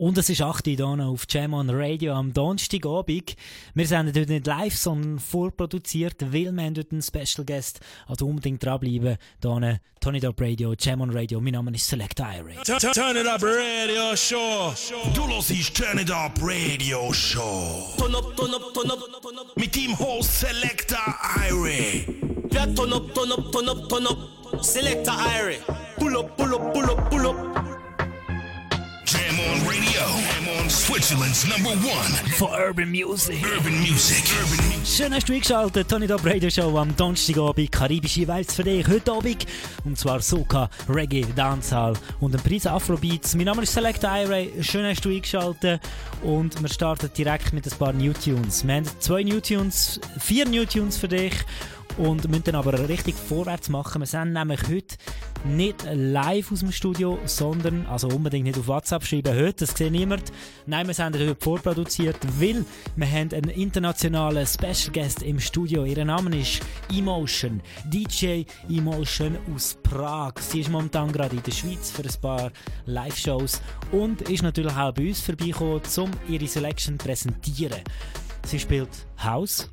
Und es ist 8 Uhr hier auf Jam on Radio am Donnerstagabend. Wir sind heute nicht live, sondern vorproduziert, weil wir haben heute einen Special Guest. Also unbedingt dranbleiben. Hier It Up Radio, Jam on Radio. Mein Name ist Select Irie. Turn, It Up Radio Show. Du hörst Turn It Up Radio Show. Turn up, turn up, turn up, turn up. Mit dem Host Selector Irie. Ja, turn up, turn up, turn up, turn up. Selector Irie. Pull up, pull up, pull up, pull up. On Radio. Jam on Switzerland's number one. Von Urban Music. Urban Music. Urban Music. Schön hast du eingeschaltet, Tony Dub Radio Show am Donnerstagabend, karibische Welt für dich, heute Abend. Und zwar Soca, Reggae, Dancehall und ein Preis Afrobeats. Mein Name ist Select Iray, schön hast du eingeschaltet. Und wir starten direkt mit ein paar New Tunes. Wir haben zwei New Tunes, vier New Tunes für dich und müssen dann aber richtig vorwärts machen. Wir sind nämlich heute nicht live aus dem Studio, sondern, also unbedingt nicht auf WhatsApp schreiben heute, das sieht niemand. Nein, wir sind heute vorproduziert, weil wir haben einen internationalen Special Guest im Studio. Ihr Name ist Emotion, DJ Emotion aus Prag. Sie ist momentan gerade in der Schweiz für ein paar Live-Shows und ist natürlich auch bei uns vorbeigekommen, um ihre Selection zu präsentieren. Sie spielt House,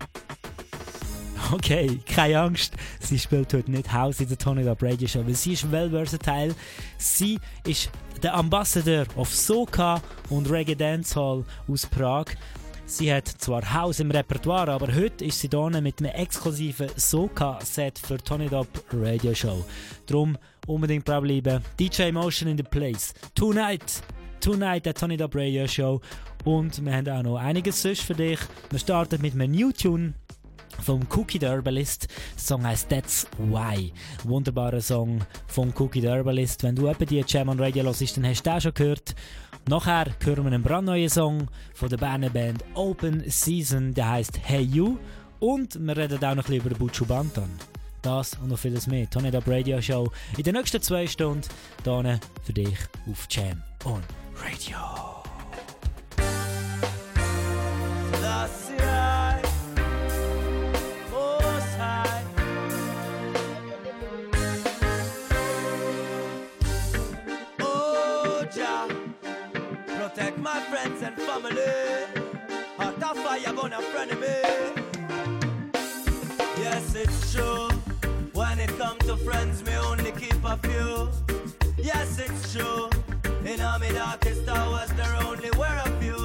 Okay, keine Angst. Sie spielt heute nicht House in der Tony Up Radio Show, weil sie ist well versatile. Sie ist der Ambassador of Soca und Reggae Dancehall aus Prag. Sie hat zwar House im Repertoire, aber heute ist sie hier mit einem exklusiven Soca-Set für Tony Up Radio Show. Drum unbedingt dranbleiben. DJ Motion in the place. Tonight, tonight der Tony Up Radio Show. Und wir haben auch noch einiges für dich. Wir starten mit einem New Tune vom Cookie the Herbalist. Der Song heißt That's Why. Wunderbarer Song vom Cookie the Herbalist. Wenn du etwa die Jam on Radio hörst, dann hast du den schon gehört. Nachher hören wir einen brandneuen Song von der Berner Band Open Season, der heißt Hey You. Und wir reden auch noch ein bisschen über Butchu Banton. Das und noch vieles mehr. Tony Dub Radio Show in den nächsten zwei Stunden hier für dich auf Jam on Radio. And family. Hot a fire gonna friend me. Yes, it's true. When it comes to friends, me only keep a few. Yes, it's true. In all my darkest hours, there only were a few.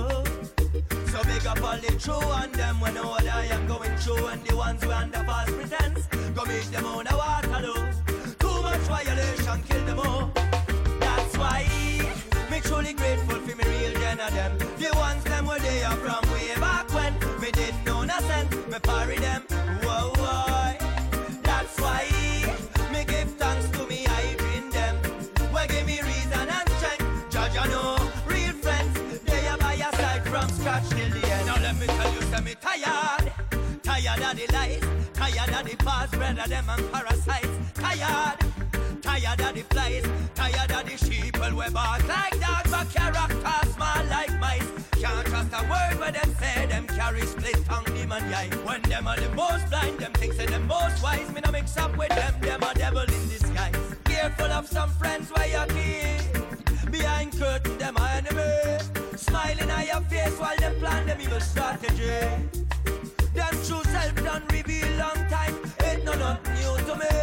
So big up all the true and them when what I am going through and the ones who under false pretense go meet them on a Waterloo. Of brother them and parasites. Tired. Tired of the flies, tired of the sheep well we bark like dogs, but character small like mice. Can't trust a word where them say them carry split tongue demon eye. When them are the most blind, them think say them most wise. Me no mix up with them, them a devil in disguise. Careful of some friends where you keep. Behind curtain, them are enemy. Smiling at your face while them plan them evil strategy. Them true self done reveal long no nothing new to me.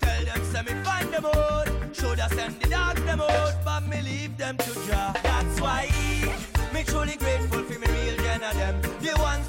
Tell them say me find them out. Shoulda send the dog them out, but me leave them to draw. That's why me truly grateful for me real gen of them. The ones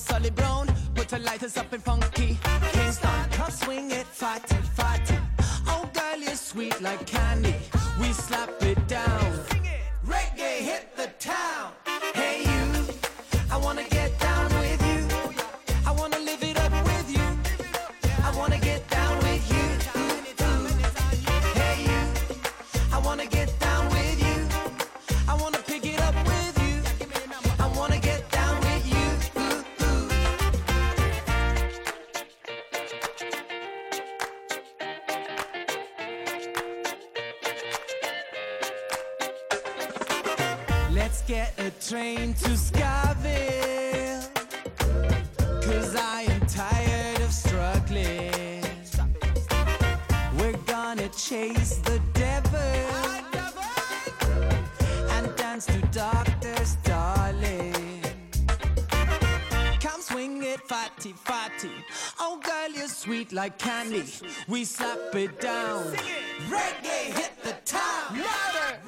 Sully Brown. Put the lighters up in funky Kingston. Come swing it, fatty, fatty. Oh, girl, you're sweet like candy. Let's get a train to Skyville. Cause I am tired of struggling. We're gonna chase the devil and dance to doctors, darling. Come swing it, fatty, fatty. Oh, girl, you're sweet like candy. We slap it down. Reggae hit the town. Reggae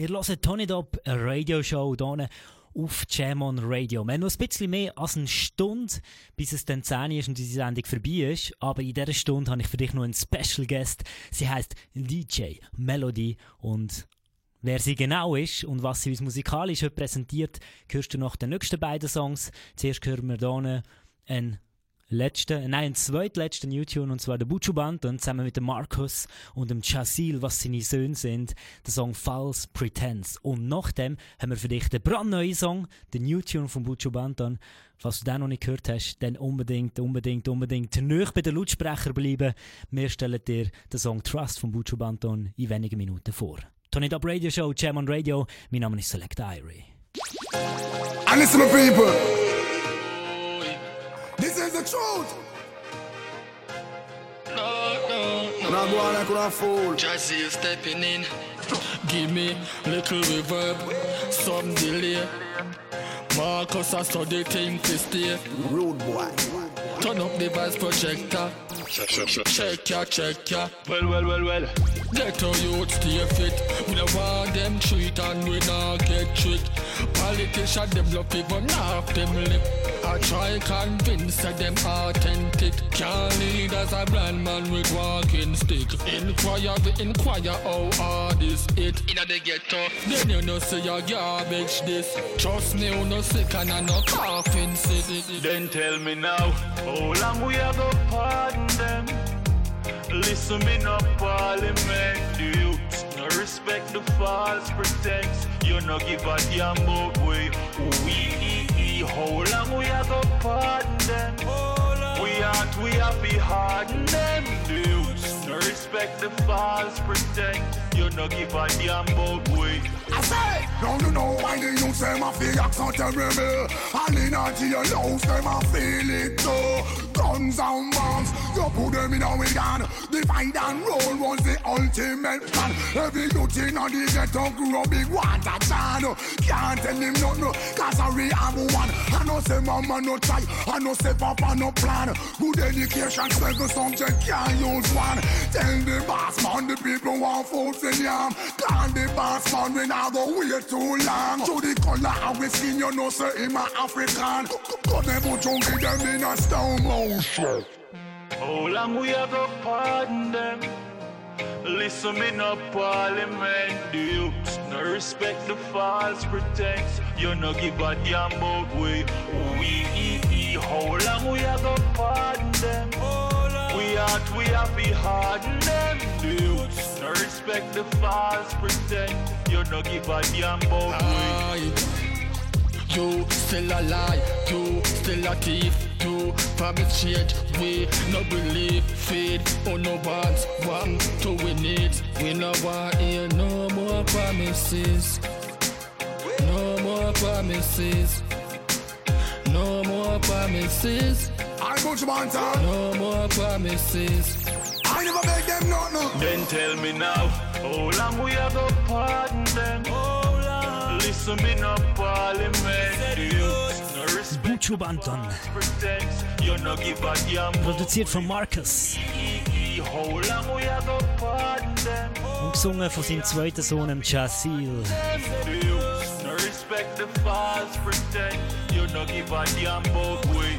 ihr hört Tony Dop, eine Radioshow hier auf Jam on Radio. Wir haben noch ein bisschen mehr als eine Stunde, bis es dann 10 ist und diese Sendung vorbei ist. Aber in dieser Stunde habe ich für dich noch einen Special Guest. Sie heißt DJ Melody und Wer sie genau ist und was sie uns musikalisch heute präsentiert, hörst du nach den nächsten beiden Songs. Zuerst hören wir hier einen letzten, nein, zweitletzten New-Tune, und zwar der Buccio Banton zusammen mit dem Markus und dem Chassil, was seine Söhne sind, der Song False Pretense. Und nachdem haben wir für dich den brandneuen Song, den New-Tune von Buccio Banton. Falls du den noch nicht gehört hast, dann unbedingt, unbedingt, unbedingt nöch bei den Lautsprecher bleiben. Wir stellen dir den Song Trust von Buccio Banton in wenigen Minuten vor. Tony Dub Radio Show, Jam on Radio. Mein Name ist Select Irie. And listen, my people. This is the truth. No, no, no. Now go on like a fool. Just see you stepping in. Give me little reverb, some delay. Marcus, I saw the thing to stay. Rude boy. Turn up the voice projector. Check, ya, check ya. Well, well, well, well. Get our youth stay fit. We don't want them treat and we not get tricked. Politicians them love people, not them lip. I try convince that them authentic. Can't lead as a blind man with walking stick. Inquire, we inquire how hard is it. In the ghetto, then you know say your garbage this. Trust me, you no sick and I no coughing sick. Then tell me now, how long we have go pardon them? Listen me no parliament, the youth no respect the false pretense. You no give a damn about way we How long we have go pardon them? We aren't, we have to harden them dudes. No respect the false pretend. You no give a damn about we. I say, now you know why the youth say my feel accent terrible. And in a jailhouse, them a feel it too. Guns and bombs, you put them in a gun. Divide and roll was the ultimate plan. Every youth in a the ghetto grew a big water jan. Can't tell him nothing, cause I have one. I know say mama no try, I know say papa no plan. Good education, special subject can't use one. Tell the boss man, the people want food for yam. Can't the boss man, we not go wait too long. To the color how we skin, you know say him a African. Cut them out, junkie them in a stone motion. How long we have to pardon them? Listen me no parliament, youths no respect the false pretense. You no give a damn about we. We how long we have to pardon them? Out, we have to harden them, the youths no respect the false pretend. You no give a damn about we. You still a lie, you still a thief, you promise change, we no believe, feed, or no wants, one to we need, we no want hear no more promises, no more promises, no more more promises. I'm Butch Banton. No more promises. I never make them not no. Then tell me now, how long we are gonna pardon them? Oh, Lord. Listen me no parliament. No Bucho Banton. Produziert von Marcus. Und gesungen von seinem zweiten Sohn, Chassil. Respect the false pretense. You no give a damn about we.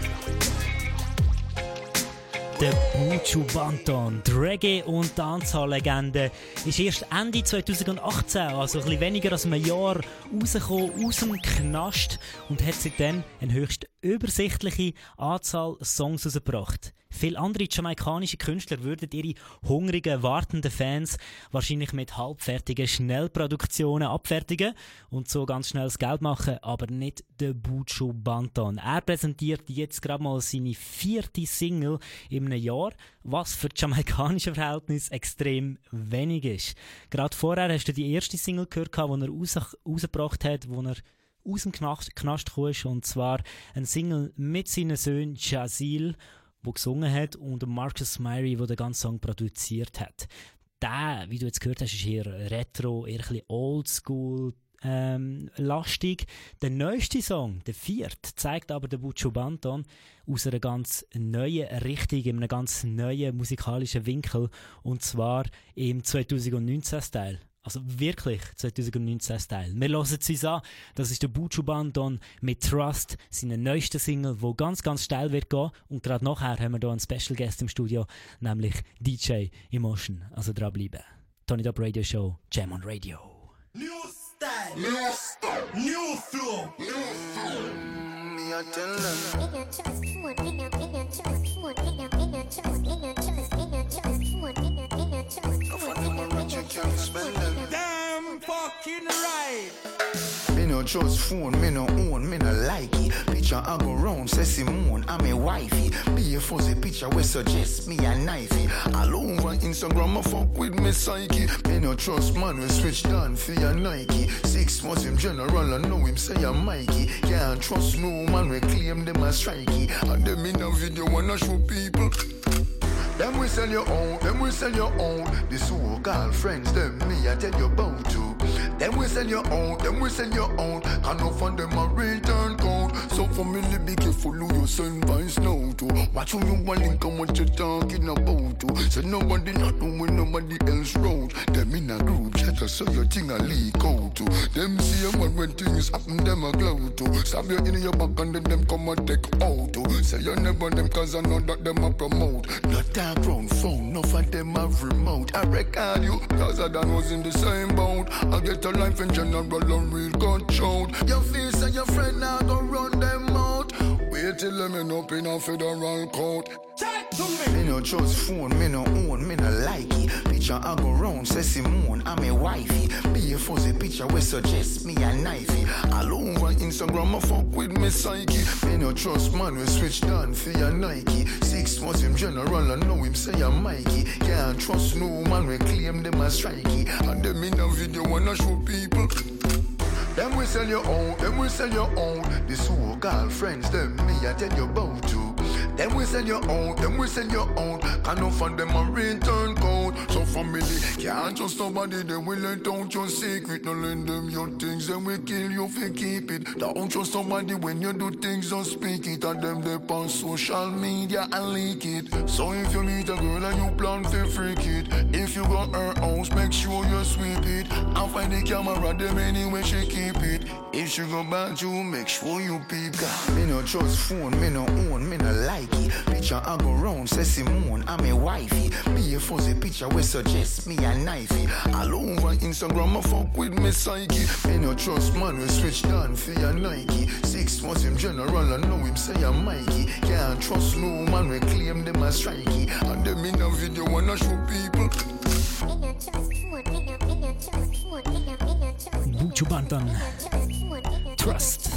Der Buju Banton, die Reggae- und Dancehall-Legende, ist erst Ende 2018, also ein weniger als ein Jahr, rausgekommen aus dem Knast und hat seitdem eine höchst übersichtliche Anzahl Songs herausgebracht. Viele andere jamaikanische Künstler würden ihre hungrigen, wartenden Fans wahrscheinlich mit halbfertigen Schnellproduktionen abfertigen und so ganz schnell das Geld machen, aber nicht der Buju Banton. Er präsentiert jetzt gerade mal seine vierte Single in einem Jahr, was für die jamaikanischen Verhältnisse extrem wenig ist. Gerade vorher hast du die erste Single gehört, die er raus, rausgebracht hat, wo er aus dem Knast, Knast ist, und zwar ein Single mit seinen Söhnen Jazil, wo gesungen hat, und Marcus Myrie, der den ganzen Song produziert hat. Der, wie du jetzt gehört hast, ist eher retro, eher ein bisschen oldschool, ähm, lastig. Der neueste Song, der vierte, zeigt aber den Buju Banton aus einer ganz neuen Richtung, in einem ganz neuen musikalischen Winkel, und zwar im 2019-Style. Also wirklich 2019-Style. Wir hören es uns an. Das ist der Buju Banton mit Trust, seine neueste Single, wo ganz, ganz steil wird gehen. Und gerade nachher haben wir hier einen Special Guest im Studio, nämlich DJ Emotion. Also dranbleiben. Tony Dub Radio Show, Jam on Radio. New style, new style, new flow. Me a tell them. No trust phone, me no own, me no like it. Picture I go round, say Simone, I'm a wifey. Be a fuzzy picture we suggest me a knifey. All over Instagram, I fuck with me psyche. Me no trust man, we switch down for your Nike. Six months him general, I know him say I'm Mikey. Can't trust no man, we claim them as strikey. And them in a video wanna show people. Them we sell your own, them we sell your own. The so-called friends, them me I tell you about to. Them we sell your own, them we sell your own. Can no fund them a return code. So for me, family be careful who you send vice now to. Watch who you want link and what you talking about to. So nobody not when nobody else road. Them in a group chat so your thing a leak out to. Them see a man when things happen, them a glow to. Stab you in your back and then them come and take out to. Say you never them cause I know that them a promote. Not that round phone, no for them a remote. I record you, cause I done was in the same boat. I get a life in general and real control. Your face and your friend now go run them out. Wait till them end up in a federal court. Talk to me. Me no trust phone, me no own, me no like it. Picture I go round, say Simone, I'm a wifey. Be a fuzzy picture we suggest me a knifey. All over Instagram, I fuck with me psyche. Me no trust man, we switch down for your Nike. Six Six was him general, I know him say I'm Mikey. Can't trust no man, we claim them as strikey. And them in a video wanna show people. Them we sell your own, them we sell your own. The so-called friends, them me I tell you about too. Them we sell your own, them we sell your own. Can for them a return code. So family can't trust somebody, they will let out your secret. No lend them your things, then we kill you if you keep it. Don't trust somebody when you do things, don't speak it. And them they on social media and leak it. So if you meet a girl and you plan to freak it, if you got her house, make sure you sweep it. And find the camera, them anyway she keep it. If she go back you, make sure you peep. God, Me no trust phone, me no own, me no like it. Picture I go round, say Simone, I'm a wifey. Be a fuzzy picture we suggest me a knifey. All over Instagram, I fuck with me psyche. Me no trust man, we switch down for your Nike. Six was him general, I know him say I'm Mikey. Can't trust no man, we claim them as strikey. And them in a video wanna show people. Buju Banton, Trust.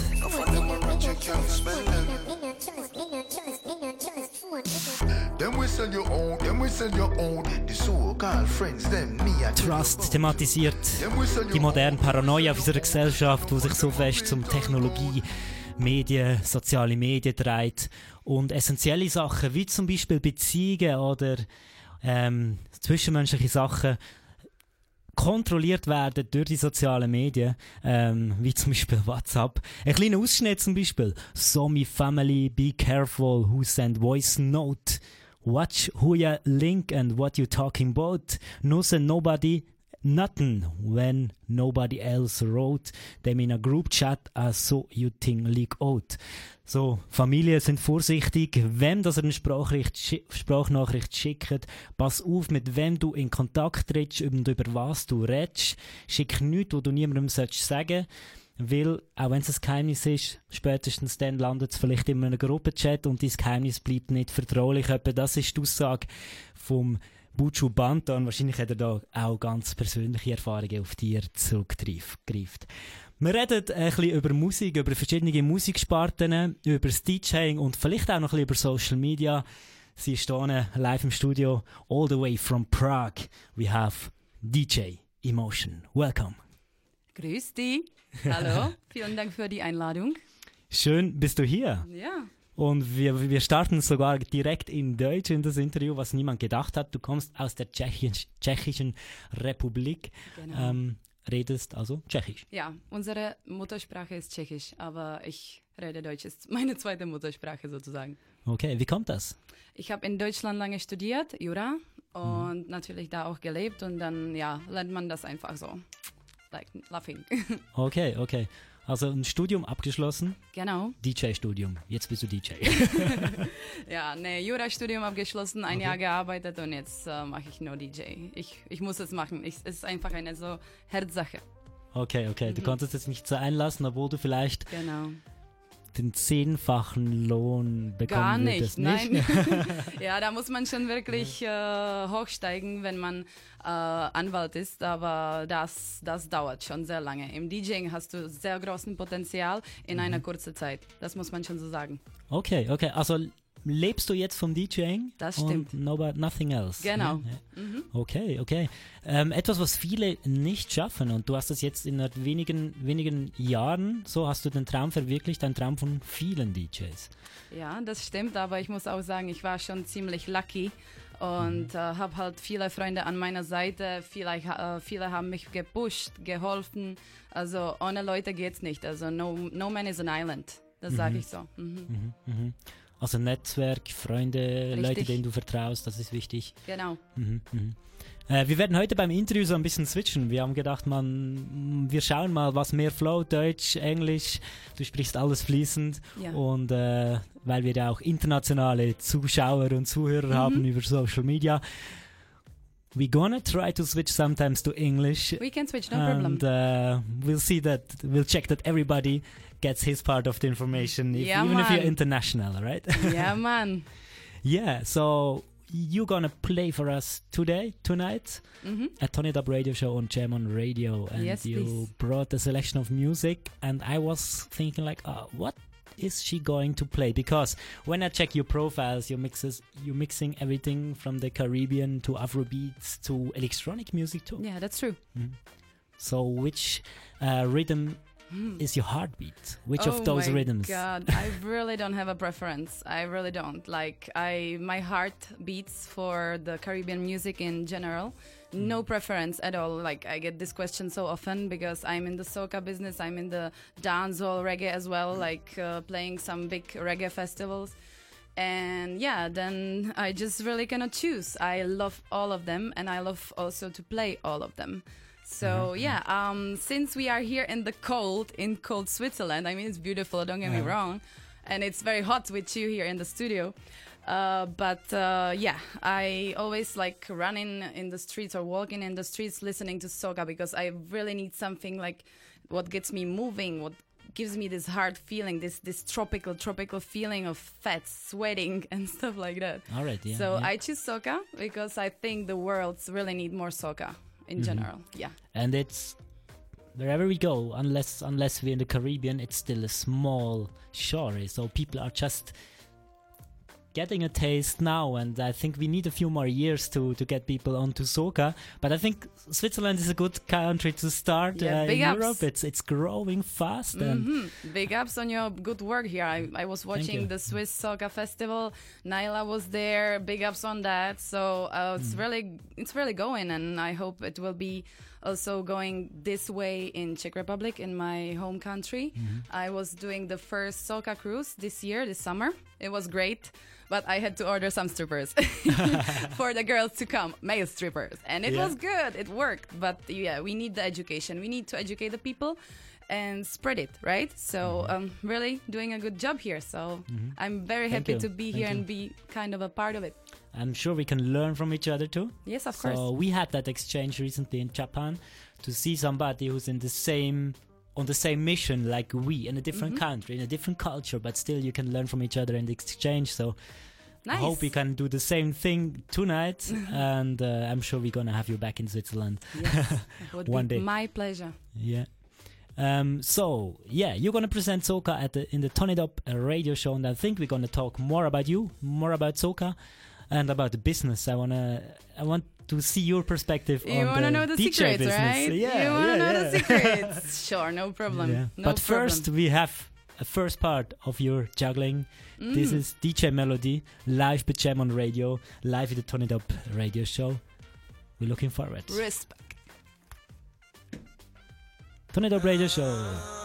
For them a ratchet can't smell them. Them we sell your own, them we sell your own. The so-called friends, them me I tell you Trust thematisiert die moderne Paranoia auf unserer Gesellschaft, die sich so fest zum Technologie, Medien, soziale Medien dreht und essentielle Sachen wie zum Beispiel Beziehungen oder ähm, zwischenmenschliche Sachen kontrolliert werden durch die sozialen Medien, ähm, wie zum Beispiel WhatsApp. Ein kleiner Ausschnitt zum Beispiel. So my family, be careful who send voice note. Watch who you link and what you talking about. No send nobody nothing when nobody else wrote them in a group chat as so you think leak out. So, Familien sind vorsichtig, wem das eine schi- Sprachnachricht schickt. Pass auf, mit wem du in Kontakt trittst und über was du redest. Schick nichts, wo du niemandem sollst sagen weil, auch wenn es ein Geheimnis ist, spätestens dann landet es vielleicht in einem Gruppenchat und dein Geheimnis bleibt nicht vertraulich. Etwa das ist die Aussage vom Buchu Bantan. Wahrscheinlich hat er da auch ganz persönliche Erfahrungen auf dir zurückgreift. Wir reden ein bisschen über Musik, über verschiedene Musiksparten, über das DJing und vielleicht auch noch ein bisschen über Social Media. Sie stehen live im Studio, all the way from Prague. We have DJ Emotion. Welcome. Grüß dich. Hallo. Vielen Dank für die Einladung. Schön bist du hier. Ja. Und wir, wir starten sogar direkt in Deutsch in das Interview, was niemand gedacht hat. Du kommst aus der Tschechisch, Tschechischen Republik, Genau. ähm, redest also Tschechisch. Ja, unsere Muttersprache ist Tschechisch, aber ich rede Deutsch, ist meine zweite Muttersprache sozusagen. Okay, wie kommt das? Ich habe in Deutschland lange studiert, Jura, und natürlich da auch gelebt und dann, ja, lernt man das einfach so. Like laughing. Okay, okay. Also ein Studium abgeschlossen, genau. DJ-Studium. Jetzt bist du DJ. Ja, ne, Jurastudium abgeschlossen, ein Jahr gearbeitet und jetzt äh, mache ich nur DJ. Ich, ich muss es machen. Ich, es ist einfach eine so Herzsache. Okay, okay. Mhm. Du konntest jetzt nicht so einlassen, obwohl du vielleicht Genau. Den zehnfachen Lohn bekommen Gar nicht, würdest. nein. ja, da muss man schon wirklich äh, hochsteigen, wenn man äh, Anwalt ist, aber das, das dauert schon sehr lange. Im DJing hast du sehr großen Potenzial in einer kurzen Zeit. Das muss man schon so sagen. Okay, okay. Also lebst du jetzt vom DJing? Das und stimmt. No, nothing else. Genau. Ja, ja. Okay, okay. Ähm, etwas, was viele nicht schaffen und du hast es jetzt in wenigen, wenigen Jahren, so hast du den Traum verwirklicht, ein Traum von vielen DJs. Ja, das stimmt, aber ich muss auch sagen, ich war schon ziemlich lucky und äh, habe halt viele Freunde an meiner Seite. Vielleicht, äh, viele haben mich gepusht, geholfen. Also ohne Leute geht's nicht. Also no, no man is an island. Das sage ich so. Mhm. Also Netzwerk, Freunde, Leute, Richtig. denen du vertraust, das ist wichtig. Genau. Mhm, mhm. Äh, wir werden heute beim Interview so ein bisschen switchen. Wir haben gedacht, man, wir schauen mal, was mehr flow, Deutsch, Englisch. Du sprichst alles fließend. Ja. Und äh, weil wir ja auch internationale Zuschauer und Zuhörer haben über Social Media, we're gonna try to switch sometimes to English. We can switch, no problem. and uh, we'll see that, we'll check that everybody gets his part of the information, if, Yeah, even if you're international, right? yeah, man. Yeah, so you're gonna play for us today, tonight, at Turn It Up Radio Show on Jam on Radio, and Yes, you please. brought a selection of music, and I was thinking like, uh, what is she going to play? Because when I check your profiles, your mixes, you're mixing everything from the Caribbean to Afrobeats to electronic music too. Yeah, that's true. So which uh, rhythm Mm. is your heartbeat? Which of oh those oh my rhythms? God, I really don't have a preference. I really don't. Like I, my heart beats for the Caribbean music in general. Mm. No preference at all. Like I get this question so often because I'm in the soca business. I'm in the dancehall reggae as well. Mm. Like uh, playing some big reggae festivals. And yeah, then I just really cannot choose. I love all of them, and I love also to play all of them. So yeah, um, since we are here in the cold, in cold Switzerland, I mean it's beautiful. Don't get me wrong, and it's very hot with you here in the studio. Uh, but uh, yeah, I always like running in the streets or walking in the streets, listening to soca because I really need something like what gets me moving, what gives me this hard feeling, this this tropical tropical feeling of fat, sweating, and stuff like that. All right, yeah. so yeah. I choose soca because I think the worlds really need more soca in Mm-hmm. general. Yeah. and it's wherever we go, unless unless we're in the Caribbean, it's still a small shore. So people are just getting a taste now, and I think we need a few more years to to get people onto soca. But I think Switzerland is a good country to start Yeah, uh, big in ups. Europe. It's it's growing fast, and hmm Big ups on your good work here. I, I was watching the Swiss Soca Festival. Naila was there. Big ups on that. So uh, Mm. it's really it's really going, and I hope it will be also going this way in Czech Republic, in my home country. Mm-hmm. I was doing the first Soca cruise this year, this summer. It was great. But I had to order some strippers for the girls to come, male strippers. And it Yeah. was good. It worked. But yeah, we need the education. We need to educate the people and spread it, right? So um, really doing a good job here. So I'm very Mm-hmm. Thank happy you. to be Thank here you. and be kind of a part of it. I'm sure we can learn from each other too. Yes, of so course. we had that exchange recently in Japan to see somebody who's in the same on the same mission like we in a different Mm-hmm. country in a different culture but still you can learn from each other and exchange so Nice. I hope we can do the same thing tonight and uh, I'm sure we're gonna have you back in Switzerland Yes, One day. my pleasure. yeah um, so yeah you're gonna present Soca at the in the Turn It Up uh, radio show and I think we're gonna talk more about you more about Soca and about the business I wanna I want to see your perspective You on the know the DJ secrets, business. right? Yeah, you want to yeah, know yeah. the secrets? sure, no problem. Yeah. No but first, problem. we have a first part of your juggling. This Mm. is DJ Melody, live with Jam on radio, live at the Turn It Up radio show. We're looking forward. respect. Turn It Up radio show.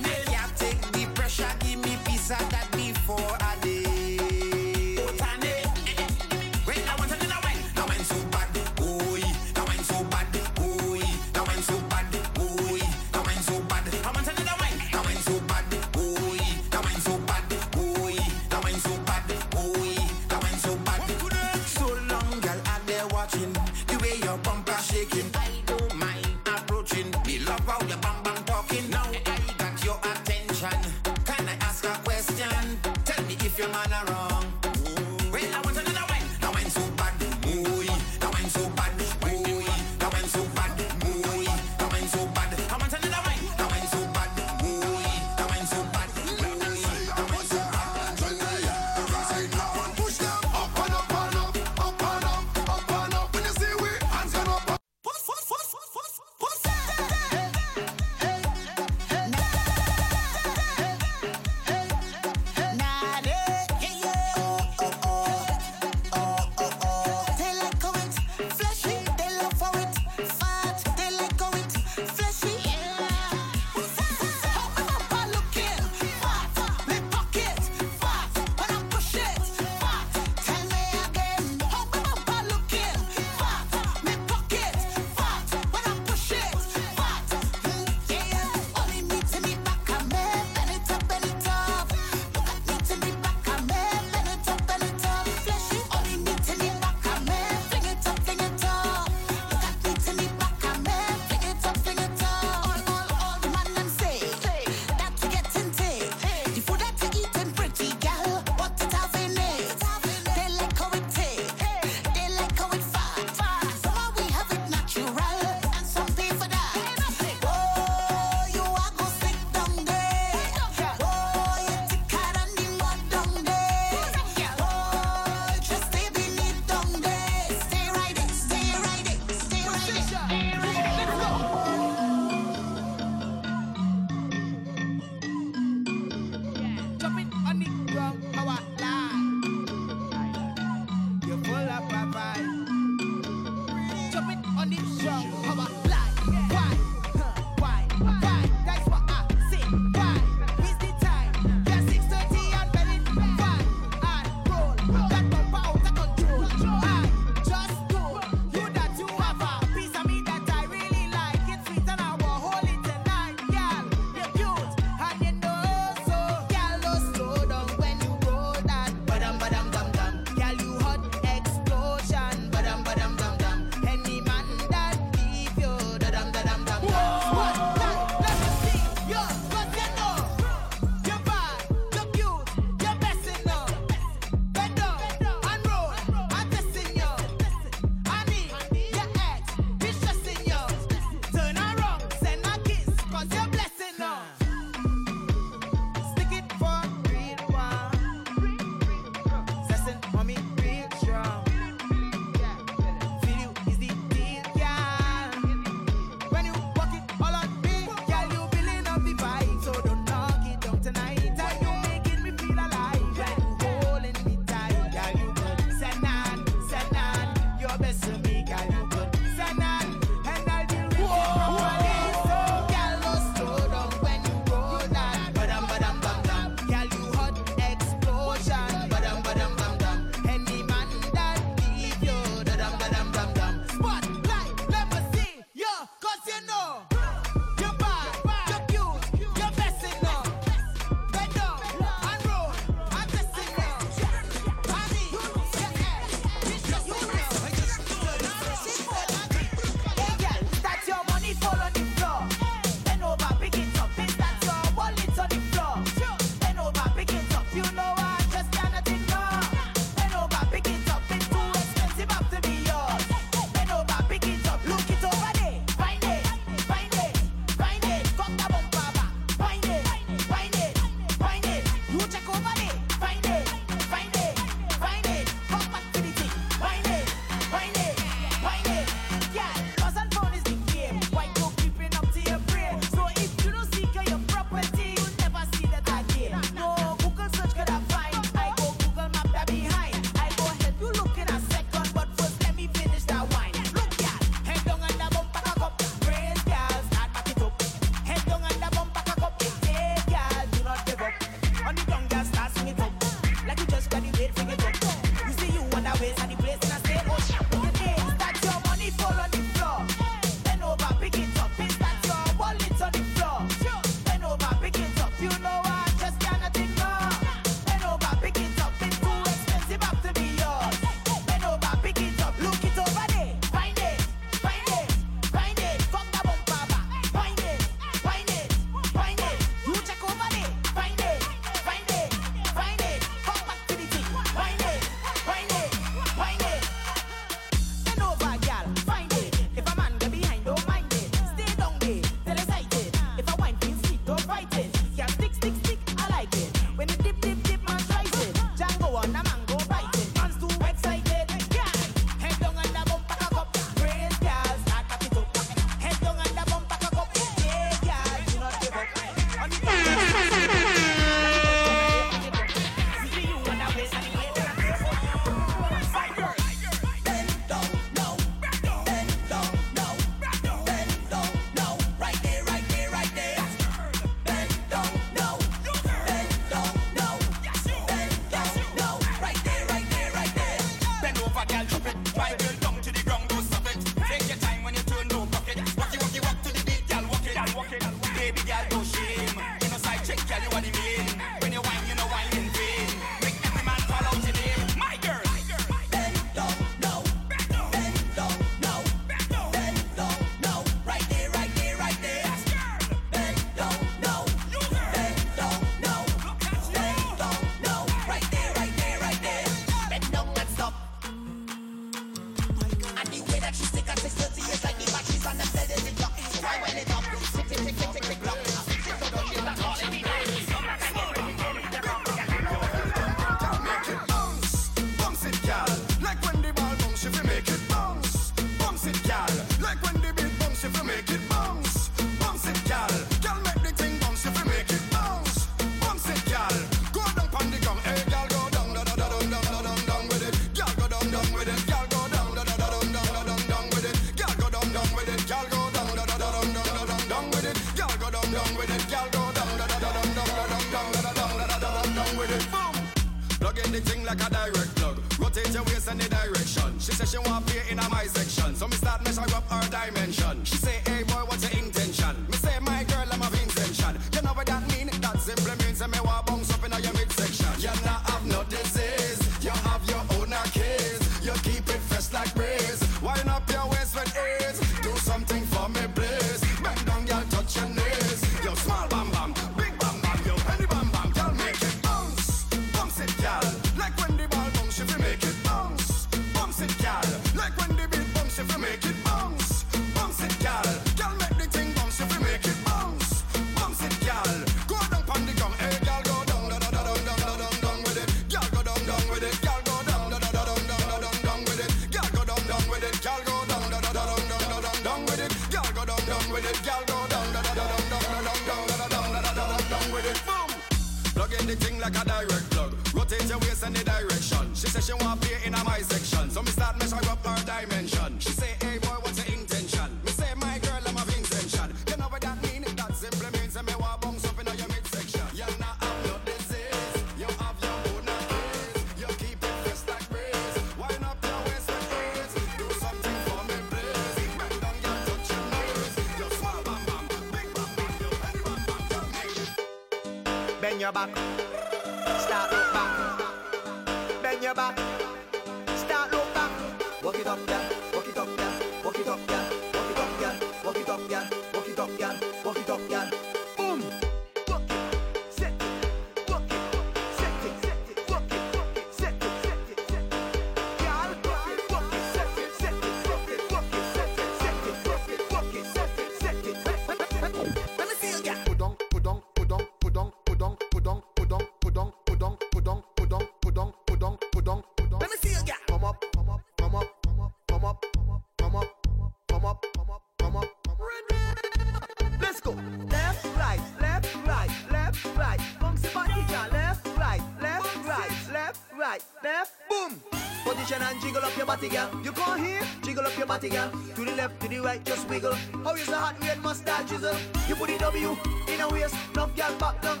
chisel. You put the W in a waist, enough girl back down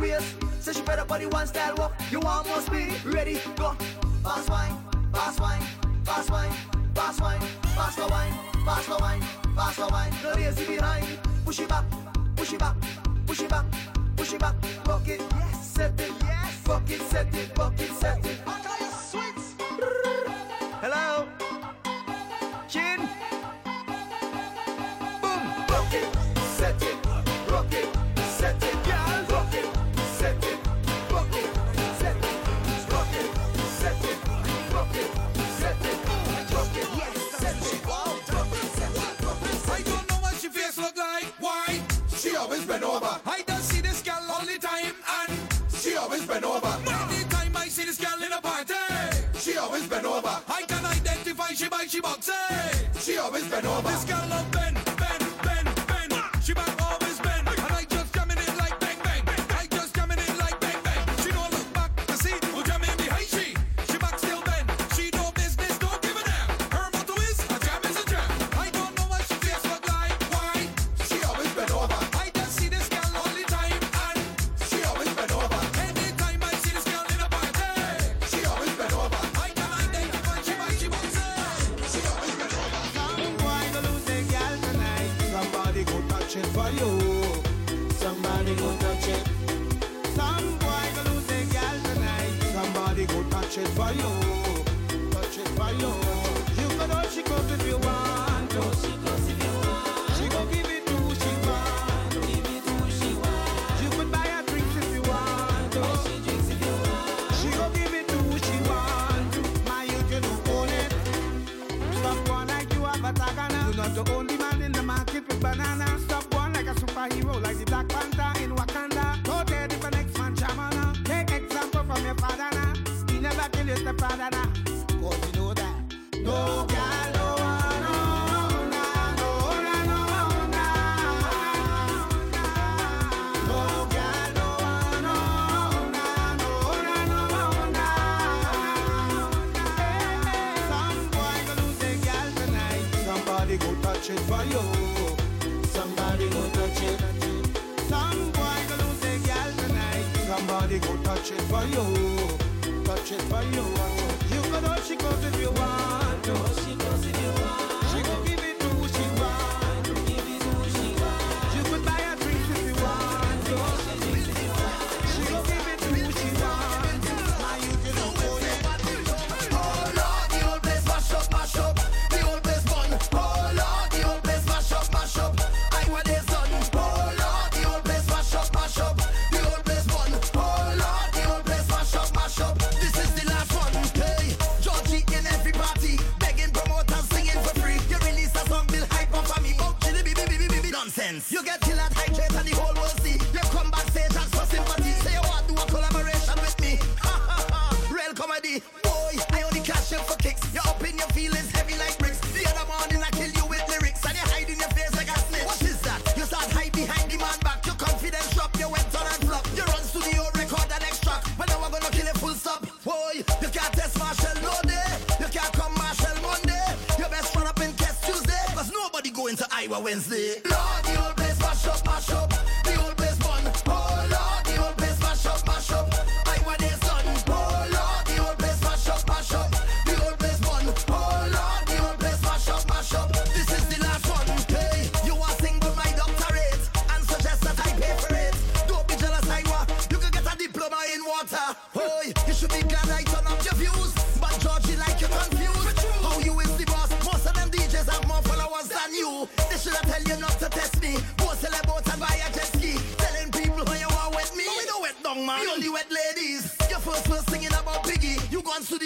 waist. Say she better body one style walk. You want more speed? Ready? Go. Fast wine, fast wine, fast wine, fast wine, fast wine, fast wine, fast wine. The lazy behind. Push it back.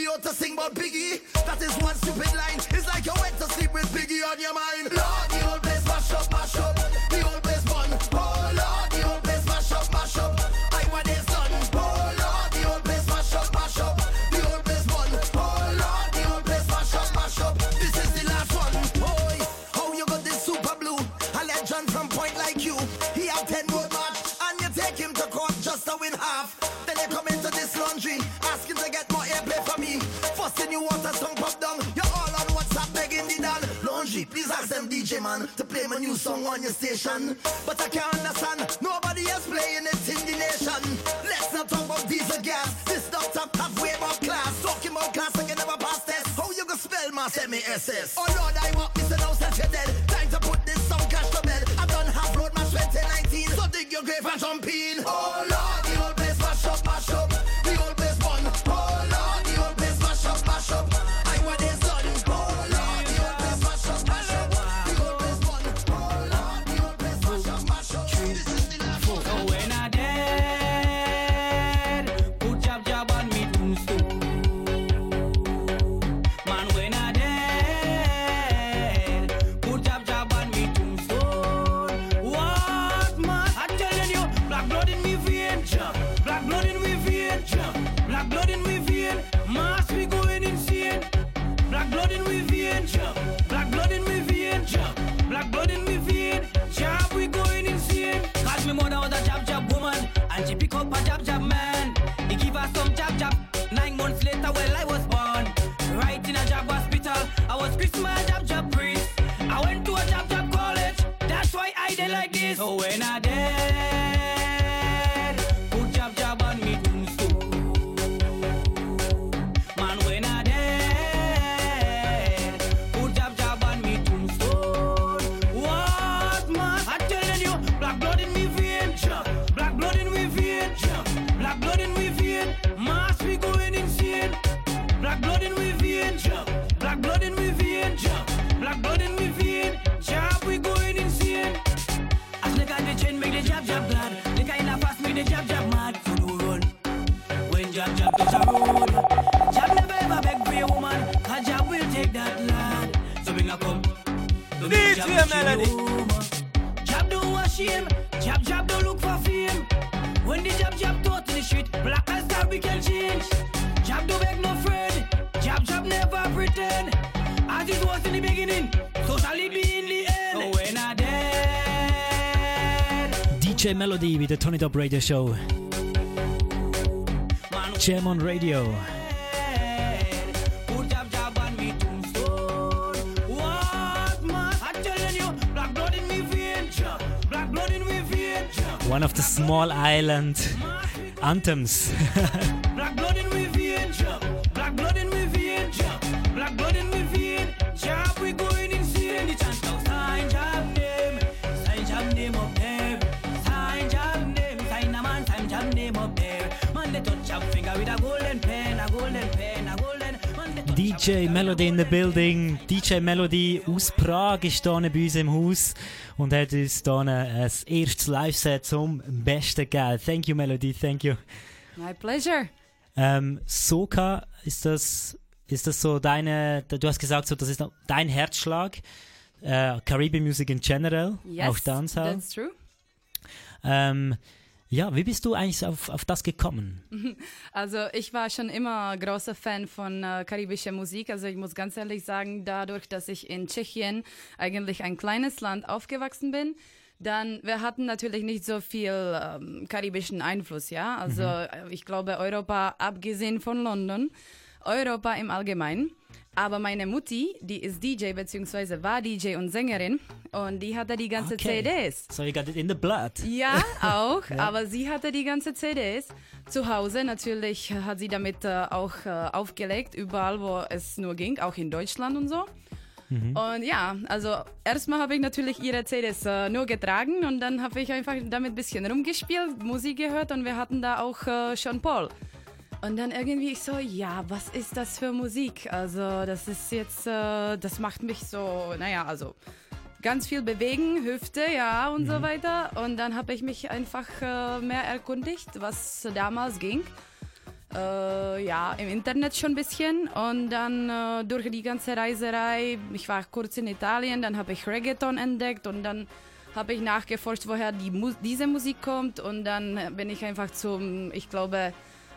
out to sing about Biggie. That is one stupid line. ask them DJ man to play my new song on your station. But I can't understand, nobody else playing it in the nation. Let's not talk about diesel gas. This doctor have way about class. Talking about class, I can never pass this. How you gonna spell semi-ss Oh Lord, I want this and that you dead. Time to put this song cash to bed. I've done half road my 2019. So dig your grave and jump in. Oh. Black blood in me vein, jump. One of the small island anthems. DJ Melody in the building. DJ Melody aus Prag ist hier bei uns im Haus und hat uns hier ein erstes Live-Set zum Besten gegeben. Thank you, Melody, thank you. My pleasure. Ähm, Soka, ist das, ist das so deine, du hast gesagt, so, das ist dein Herzschlag. Äh, Caribbean Music in general, Yes, auch Dancehall. that's true. Ähm, ja, wie bist du eigentlich auf, auf das gekommen? Also ich war schon immer großer Fan von äh, karibischer Musik. Also ich muss ganz ehrlich sagen, dadurch, dass ich in Tschechien eigentlich ein kleines Land aufgewachsen bin, dann wir hatten natürlich nicht so viel ähm, karibischen Einfluss, ja. Also äh, ich glaube Europa, abgesehen von London, Europa im Allgemeinen. Aber meine Mutti, die ist DJ beziehungsweise war DJ und Sängerin und die hatte die ganze Okay. CDs. So you got it in the blood. Ja, auch. Ja. Aber sie hatte die ganze CDs zu Hause. Natürlich hat sie damit äh, auch äh, aufgelegt, überall, wo es nur ging, auch in Deutschland und so. Mhm. Und ja, also erstmal habe ich natürlich ihre CDs äh, nur getragen und dann habe ich einfach damit ein bisschen rumgespielt, Musik gehört und wir hatten da auch äh, Sean Paul. Und dann irgendwie ich so, ja, was ist das für Musik? Also das ist jetzt, äh, das macht mich so, naja, also ganz viel bewegen, Hüfte, ja und so weiter. Und dann habe ich mich einfach äh, mehr erkundigt, was damals ging. Äh, ja, im Internet schon ein bisschen und dann äh, durch die ganze Reiserei, ich war kurz in Italien, dann habe ich Reggaeton entdeckt und dann habe ich nachgeforscht, woher die Mu diese Musik kommt und dann bin ich einfach zum, ich glaube,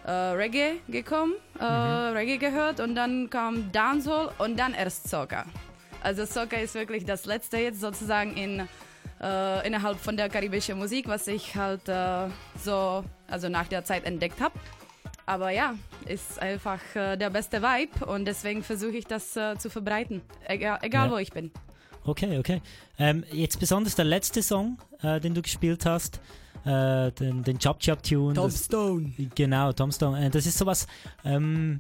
äh, Reggae gekommen, äh, Reggae gehört und dann kam Dancehall und dann erst Soca. Also Soca ist wirklich das letzte jetzt sozusagen in, äh, innerhalb von der karibischen Musik, was ich halt äh, so, also nach der Zeit entdeckt habe. Aber ja, ist einfach äh, der beste Vibe und deswegen versuche ich das äh, zu verbreiten, egal, egal Ja. wo ich bin. Okay, okay. Ähm, jetzt besonders der letzte Song, den du gespielt hast, äh, den, den Chop Chop Tune. Tombstone. Genau, Tombstone. Äh, das ist sowas, ähm,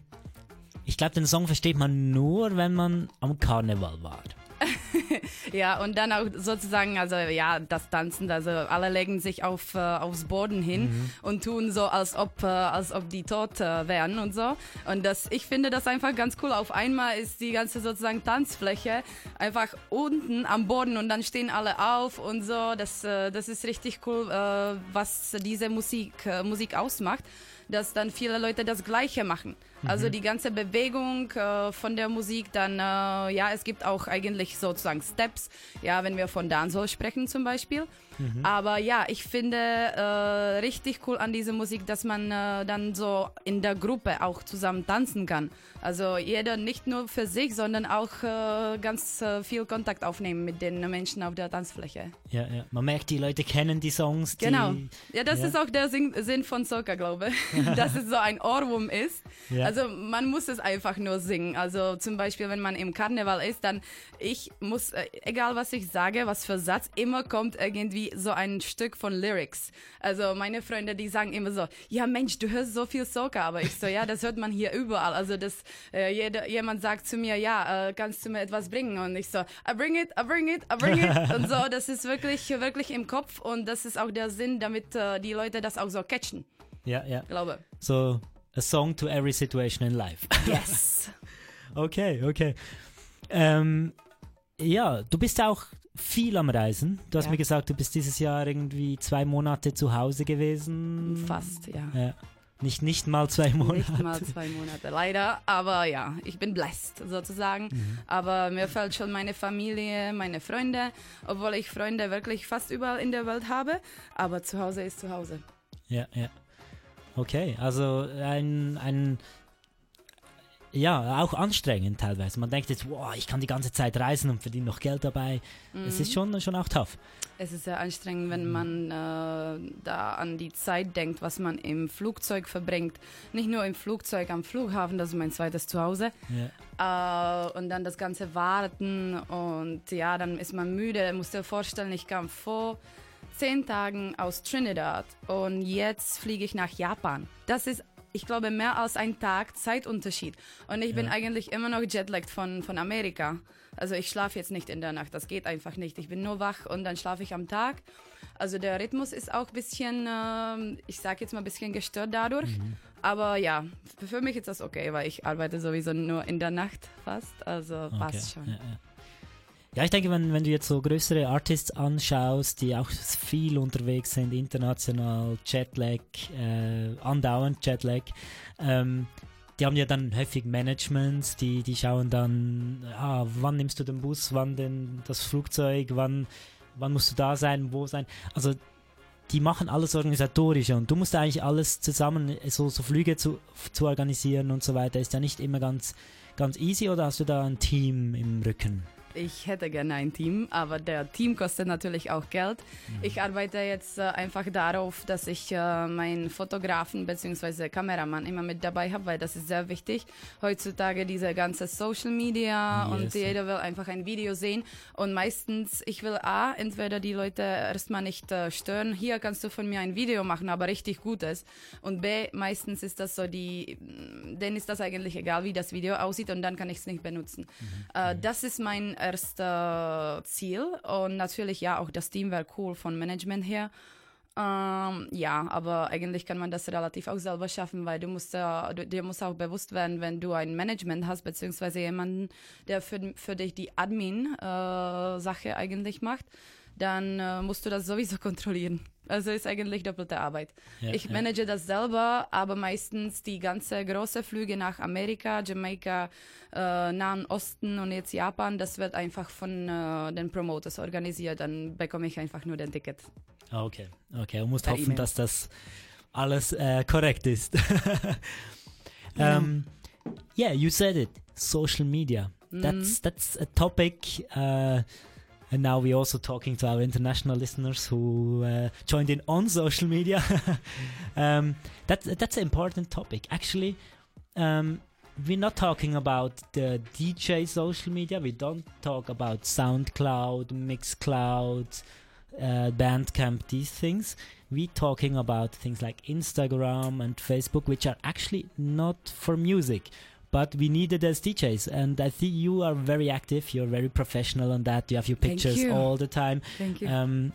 Ich glaube, den Song versteht man nur, wenn man am Karneval war. Ja, und dann auch sozusagen, also ja, das Tanzen, also alle legen sich auf, äh, aufs Boden hin Mhm. und tun so, als ob, äh, als ob die tot äh, wären und so. Und das, ich finde das einfach ganz cool. Auf einmal ist die ganze sozusagen Tanzfläche einfach unten am Boden und dann stehen alle auf und so. Das, äh, das ist richtig cool, äh, was diese Musik, äh, Musik ausmacht, dass dann viele Leute das Gleiche machen. Also Mhm. die ganze Bewegung äh, von der Musik, dann, äh, ja, es gibt auch eigentlich sozusagen Steps, ja, wenn wir von Dancehall sprechen zum Beispiel. Mhm. Aber ja, ich finde äh, richtig cool an dieser Musik, dass man äh, dann so in der Gruppe auch zusammen tanzen kann. Also jeder nicht nur für sich, sondern auch äh, ganz äh, viel Kontakt aufnehmen mit den Menschen auf der Tanzfläche. Ja, ja. Man merkt, die Leute kennen die Songs. Die, Genau. Ja, das Ja. ist auch der Sinn, Sinn von Soca, glaube ich. dass es so ein Ohrwurm ist. Ja. Also man muss es einfach nur singen. Also zum Beispiel, wenn man im Karneval ist, dann ich muss, äh, egal was ich sage, was für Satz, immer kommt irgendwie so ein Stück von Lyrics. Also meine Freunde, die sagen immer so, ja Mensch, du hörst so viel Soca, aber ich so, ja, das hört man hier überall. Also das, äh, jeder, jemand sagt zu mir, ja, äh, kannst du mir etwas bringen? Und ich so, I bring it, I bring it, I bring it. Und so, das ist wirklich, wirklich im Kopf und das ist auch der Sinn, damit äh, die Leute das auch so catchen. Ja, ja. Glaube. So, a song to every situation in life. Yes. okay, okay. Ähm, ja, du bist auch viel am Reisen. Du hast Ja. mir gesagt, du bist dieses Jahr irgendwie zwei Monate zu Hause gewesen. Fast, ja. ja. Nicht, nicht mal zwei Monate. Nicht mal zwei Monate, leider. Aber ja, ich bin blessed sozusagen. Mhm. Aber mir fällt schon meine Familie, meine Freunde, obwohl ich Freunde wirklich fast überall in der Welt habe. Aber zu Hause ist zu Hause. Ja, ja. Okay, also ein, ein ja, auch anstrengend teilweise. Man denkt jetzt, wow, ich kann die ganze Zeit reisen und verdiene noch Geld dabei. Es ist Mhm. schon, schon auch tough. Es ist sehr anstrengend, wenn man äh, da an die Zeit denkt, was man im Flugzeug verbringt. Nicht nur im Flugzeug, am Flughafen, das ist mein zweites Zuhause. Ja. Äh, und dann das ganze Warten und ja, dann ist man müde. Musst dir vorstellen, ich kam vor zehn Tagen aus Trinidad und jetzt fliege ich nach Japan. Das ist, ich glaube, mehr als ein Tag Zeitunterschied. Und ich bin Ja. eigentlich immer noch jetlagged von, von Amerika. Also ich schlafe jetzt nicht in der Nacht, das geht einfach nicht. Ich bin nur wach und dann schlafe ich am Tag. Also der Rhythmus ist auch ein bisschen, ähm, ich sage jetzt mal ein bisschen gestört dadurch. Mhm. Aber ja, für- für mich ist das okay, weil ich arbeite sowieso nur in der Nacht fast. Also Okay, passt schon. Ja, ja. Ja, ich denke, wenn, wenn du jetzt so größere Artists anschaust, die auch viel unterwegs sind, international, Jetlag, äh, andauernd Jetlag, ähm, die haben ja dann häufig Managements, die, die schauen dann, ah, wann nimmst du den Bus, wann denn das Flugzeug, wann, wann musst du da sein, wo sein. Also die machen alles organisatorische und du musst eigentlich alles zusammen, so, so Flüge zu, zu organisieren und so weiter, ist ja nicht immer ganz, ganz easy oder hast du da ein Team im Rücken? Ich hätte gerne ein Team, aber der Team kostet natürlich auch Geld. Ich arbeite jetzt äh, einfach darauf, dass ich äh, meinen Fotografen bzw. Kameramann immer mit dabei habe, weil das ist sehr wichtig. Heutzutage diese ganze Social Media und Yes. jeder will einfach ein Video sehen. Und meistens, ich will A, entweder die Leute erstmal nicht äh, stören, hier kannst du von mir ein Video machen, aber richtig gutes. Und B, meistens ist das so, die, denen ist das eigentlich egal, wie das Video aussieht und dann kann ich es nicht benutzen. Äh, das ist mein erstes Ziel und natürlich ja, auch das Team wäre cool von Management her. Ähm, ja, aber eigentlich kann man das relativ auch selber schaffen, weil du musst du, dir muss auch bewusst werden, wenn du ein Management hast, beziehungsweise jemanden, der für, für dich die Admin-Sache eigentlich macht, dann äh, musst du das sowieso kontrollieren. Also ist eigentlich doppelte Arbeit. Ja, ich ja. manage das selber, aber meistens die ganze große Flüge nach Amerika, Jamaika, äh, Nahen Osten und jetzt Japan, das wird einfach von äh, den Promoters organisiert. Dann bekomme ich einfach nur den Ticket. Ah, Okay, okay. Du musst hoffen, E-Mail. dass das alles äh, korrekt ist. Um, yeah, you said it. Social media. That's Mhm. that's a topic. Uh, and now we're also talking to our international listeners who uh, joined in on social media. um, that that's an important topic. Actually, um, we're not talking about the DJ social media. We don't talk about SoundCloud, Mixcloud, uh, Bandcamp, these things. We're talking about things like Instagram and Facebook, which are actually not for music, but we need it as DJs. And I think you are very active. You're very professional on that. You have your pictures you. all the time. Thank you. Um,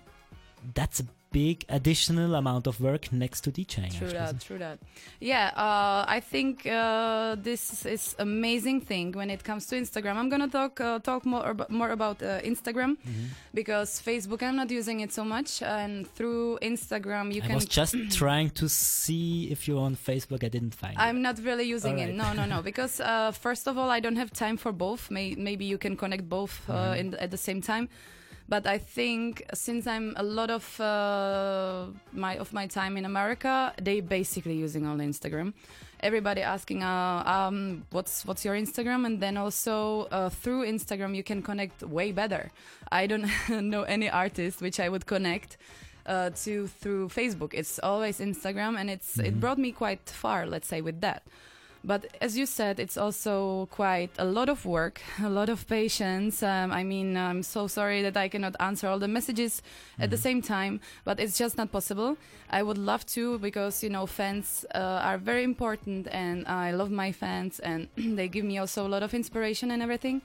that's a big additional amount of work next to DJing. True that, true that. Yeah, uh, I think uh, this is amazing thing when it comes to Instagram. I'm gonna talk uh, talk more ab- more about uh, Instagram Mm-hmm. because Facebook I'm not using it so much, and through Instagram you I can. I was just trying to see if you're on Facebook. I didn't find. I'm not really using it. No, no, no. Because uh, first of all, I don't have time for both. May- maybe you can connect both uh, Mhm. in at the same time. But I think since I'm a lot of uh, my of my time in America, they basically using all Instagram. Everybody asking, uh, um, what's what's your Instagram, and then also uh, through Instagram you can connect way better. I don't know any artist which I would connect uh, to through Facebook. It's always Instagram, and it's it Mhm. brought me quite far. Let's say with that. But as you said, it's also quite a lot of work, a lot of patience. Um, I mean, I'm so sorry that I cannot answer all the messages at the same time, but it's just not possible. I would love to because, you know, fans uh, are very important and I love my fans and they give me also a lot of inspiration and everything.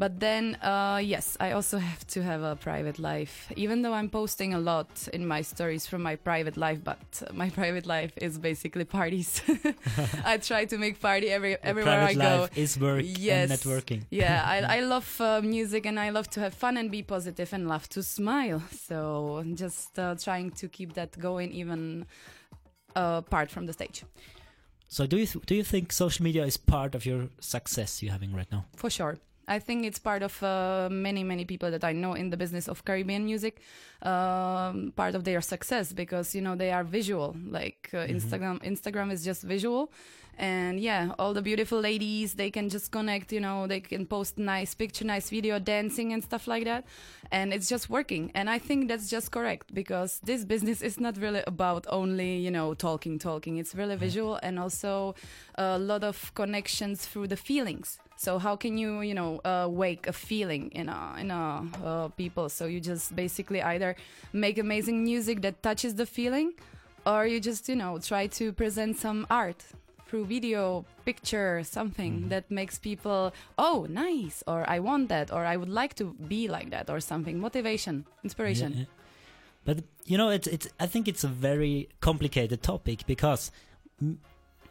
But then, uh, yes, I also have to have a private life. Even though I'm posting a lot in my stories from my private life, but uh, my private life is basically parties. I try to make party every Your everywhere I private go. life is work yes. and networking. yeah, I, I love uh, music and I love to have fun and be positive and love to smile. So just uh, trying to keep that going even uh, apart from the stage. So do you th- do you think social media is part of your success you're having right now? For sure. I think it's part of uh, many, many people that I know in the business of Caribbean music, um, part of their success because you know they are visual. Like uh, Mhm. Instagram, Instagram is just visual, and yeah, all the beautiful ladies they can just connect. You know, they can post nice picture, nice video, dancing and stuff like that, and it's just working. And I think that's just correct because this business is not really about only you know talking, talking. It's really visual and also a lot of connections through the feelings. So how can you, you know, uh, wake a feeling in a in a uh, people? So you just basically either make amazing music that touches the feeling, or you just, you know, try to present some art through video, picture, something that makes people, oh, nice, or I want that, or I would like to be like that, or something. Motivation, inspiration. Yeah. But you know, it's it's. I think it's a very complicated topic because, mm,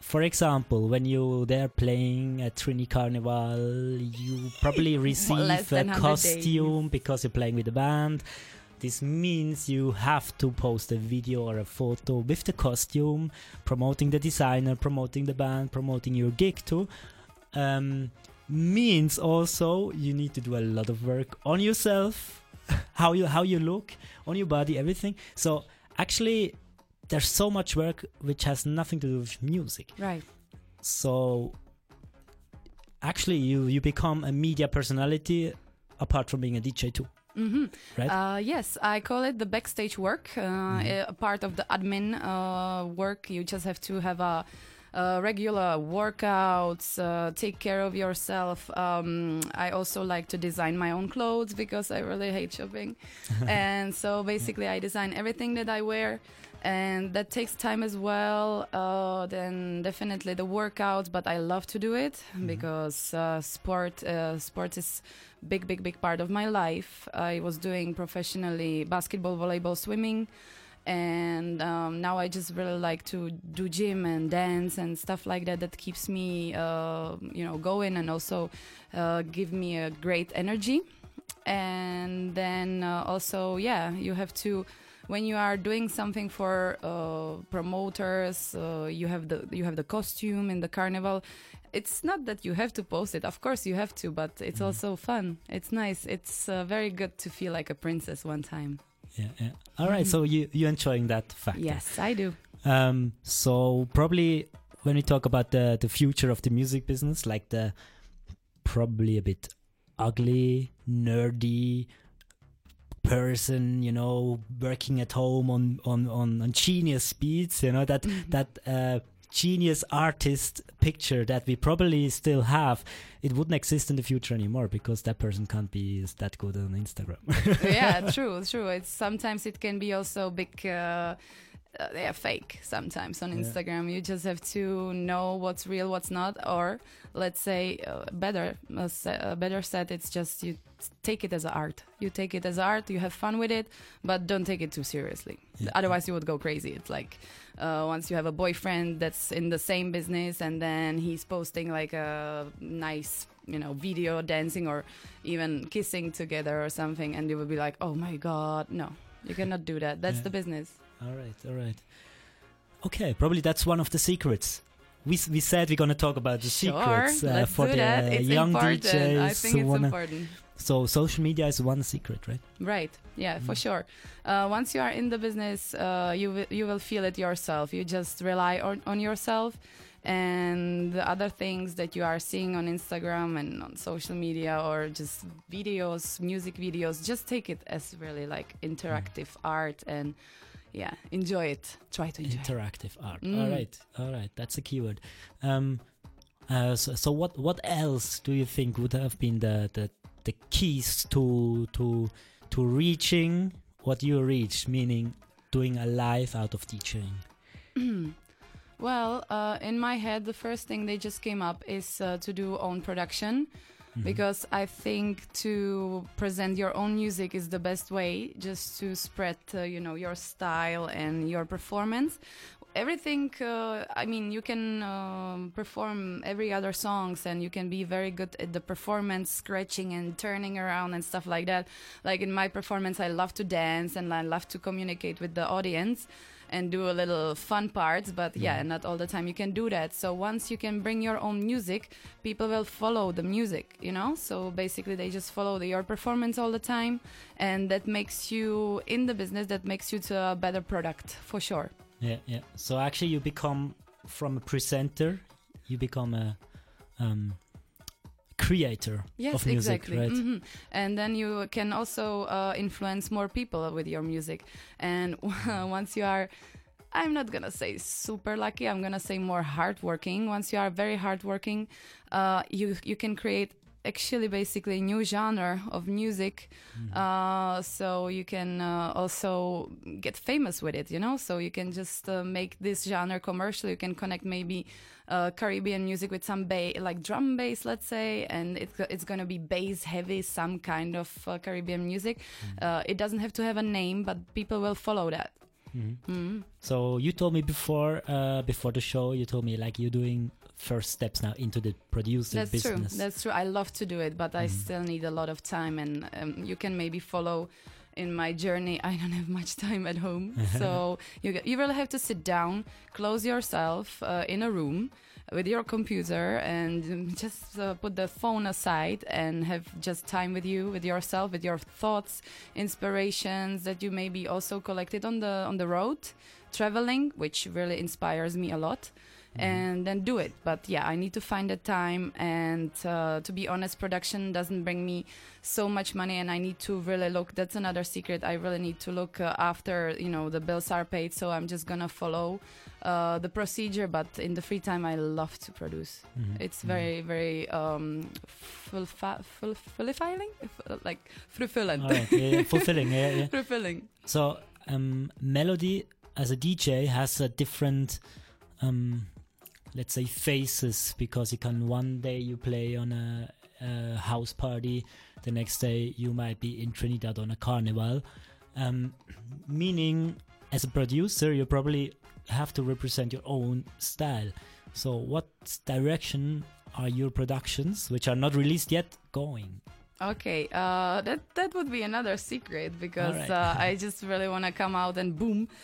for example, when you there playing at Trini Carnival, you probably receive a than 100 costume because you're playing with the band. This means you have to post a video or a photo with the costume, promoting the designer, promoting the band, promoting your gig too. Um, means also you need to do a lot of work on yourself, how you how you look, on your body, everything. So actually, there's so much work which has nothing to do with music. Right. So actually, you you become a media personality apart from being a DJ too. hmm Right? Uh, yes, I call it the backstage work. Uh, Mhm. A part of the admin uh, work, you just have to have a. Uh, regular workouts, uh, take care of yourself. Um, I also like to design my own clothes because I really hate shopping. and so basically, I design everything that I wear, and that takes time as well. Uh, then definitely the workouts, but I love to do it because uh, sport uh, sport is big, big, big part of my life. I was doing professionally basketball, volleyball, swimming. And um, now I just really like to do gym and dance and stuff like that. That keeps me, uh, you know, going and also uh, give me a great energy. And then uh, also, yeah, you have to when you are doing something for uh, promoters, uh, you have the you have the costume in the carnival. It's not that you have to post it. Of course, you have to, but it's also fun. It's nice. It's uh, very good to feel like a princess one time. Yeah, yeah. All right. So you you enjoying that fact? Yes, I do. Um, so probably when we talk about the the future of the music business, like the probably a bit ugly, nerdy person, you know, working at home on on on, on genius beats, you know that that uh, genius artist picture that we probably still have, it wouldn't exist in the future anymore because that person can't be that good on Instagram. yeah, true, true. It's sometimes it can be also big. Uh, they are fake sometimes on Yeah. Instagram. You just have to know what's real, what's not, or let's say uh, better, uh, uh, better said, it's just you take it as art. You take it as art. You have fun with it, but don't take it too seriously. Otherwise, you would go crazy. It's like uh, once you have a boyfriend that's in the same business, and then he's posting like a nice, you know, video dancing or even kissing together or something, and you will be like, oh my god, no, you cannot do that. That's Yeah. the business. All right, all right. Okay, probably that's one of the secrets. We, we said we're going to talk about the Sure, secrets uh, for the that. It's young important. DJs. I think it's important. So social media is one secret, right? Right. Yeah, for Mm. sure. Uh, once you are in the business, uh, you will you will feel it yourself. You just rely on, on yourself, and the other things that you are seeing on Instagram and on social media or just videos, music videos, just take it as really like interactive art and yeah, enjoy it. Try to enjoy. it. Interactive art. Mm. All right, all right. That's a keyword. Um, uh, so, so what what else do you think would have been the the, the keys to to to reaching what you reached, meaning doing a life out of teaching? well, uh, in my head, the first thing they just came up is uh, to do own production. Mhm. Because I think to present your own music is the best way, just to spread, uh, you know, your style and your performance. Everything, uh, I mean, you can um, perform every other songs, and you can be very good at the performance, scratching and turning around and stuff like that. Like in my performance, I love to dance and I love to communicate with the audience and do a little fun parts but yeah not all the time you can do that. So once you can bring your own music people will follow the music you know? So basically they just follow the, your performance all the time and that makes you in the business that makes you to a better product for sure. Yeah, yeah. So actually, you become from a presenter, you become a um, creator Yes, of music, exactly. right? Mhm. And then you can also uh, influence more people with your music. And once you are, I'm not gonna say super lucky. I'm gonna say more hardworking. Once you are very hardworking, uh, you you can create actually basically a new genre of music. Uh, so you can uh, also get famous with it, you know. So you can just uh, make this genre commercial. You can connect maybe uh, Caribbean music with some ba- like drum bass, let's say, and it's it's gonna be bass heavy, some kind of uh, Caribbean music. Uh, it doesn't have to have a name, but people will follow that. Mhm. Mhm. So you told me before uh, before the show, you told me like you're doing first steps now into the producer That's business. true. That's true. I love to do it, but I still need a lot of time, and um, you can maybe follow in my journey. I don't have much time at home, so you you really have to sit down, close yourself uh, in a room with your computer, and um, just uh, put the phone aside and have just time with you, with yourself, with your thoughts, inspirations that you maybe also collected on the on the road, traveling, which really inspires me a lot and then do it. But yeah, I need to find the time. And uh, to be honest, production doesn't bring me so much money, and I need to really look. That's another secret. I really need to look uh, after you know the bills are paid. So I'm just gonna follow uh, the procedure. But in the free time, I love to produce. Mhm. It's very very um, fulfi- ful- fulfilling, like fulfilling. Right, yeah, yeah, fulfilling, yeah, yeah. fulfilling. So um, Melody as a DJ has a different, um, let's say, phases because you can one day you play on a, a house party, the next day you might be in Trinidad on a carnival. Um, meaning, as a producer, you probably have to represent your own style. So, what direction are your productions, which are not released yet, going? Okay, uh, that that would be another secret because Alright. uh, I just really want to come out and boom.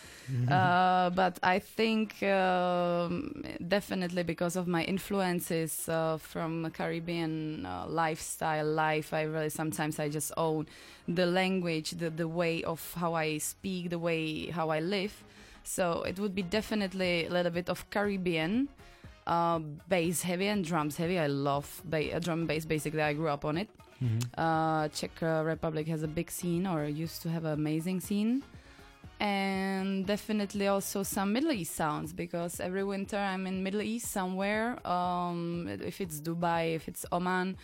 Uh, but I think um, definitely because of my influences uh, from Caribbean uh, lifestyle life, I really sometimes I just own the language, the the way of how I speak, the way how I live. So it would be definitely a little bit of Caribbean uh, bass heavy and drums heavy. I love ba- drum bass. Basically, I grew up on it. Uh, Czech Republic has a big scene, or used to have an amazing scene, and definitely also some Middle East sounds because every winter I'm in Middle East somewhere. Um, if it's Dubai, if it's Oman,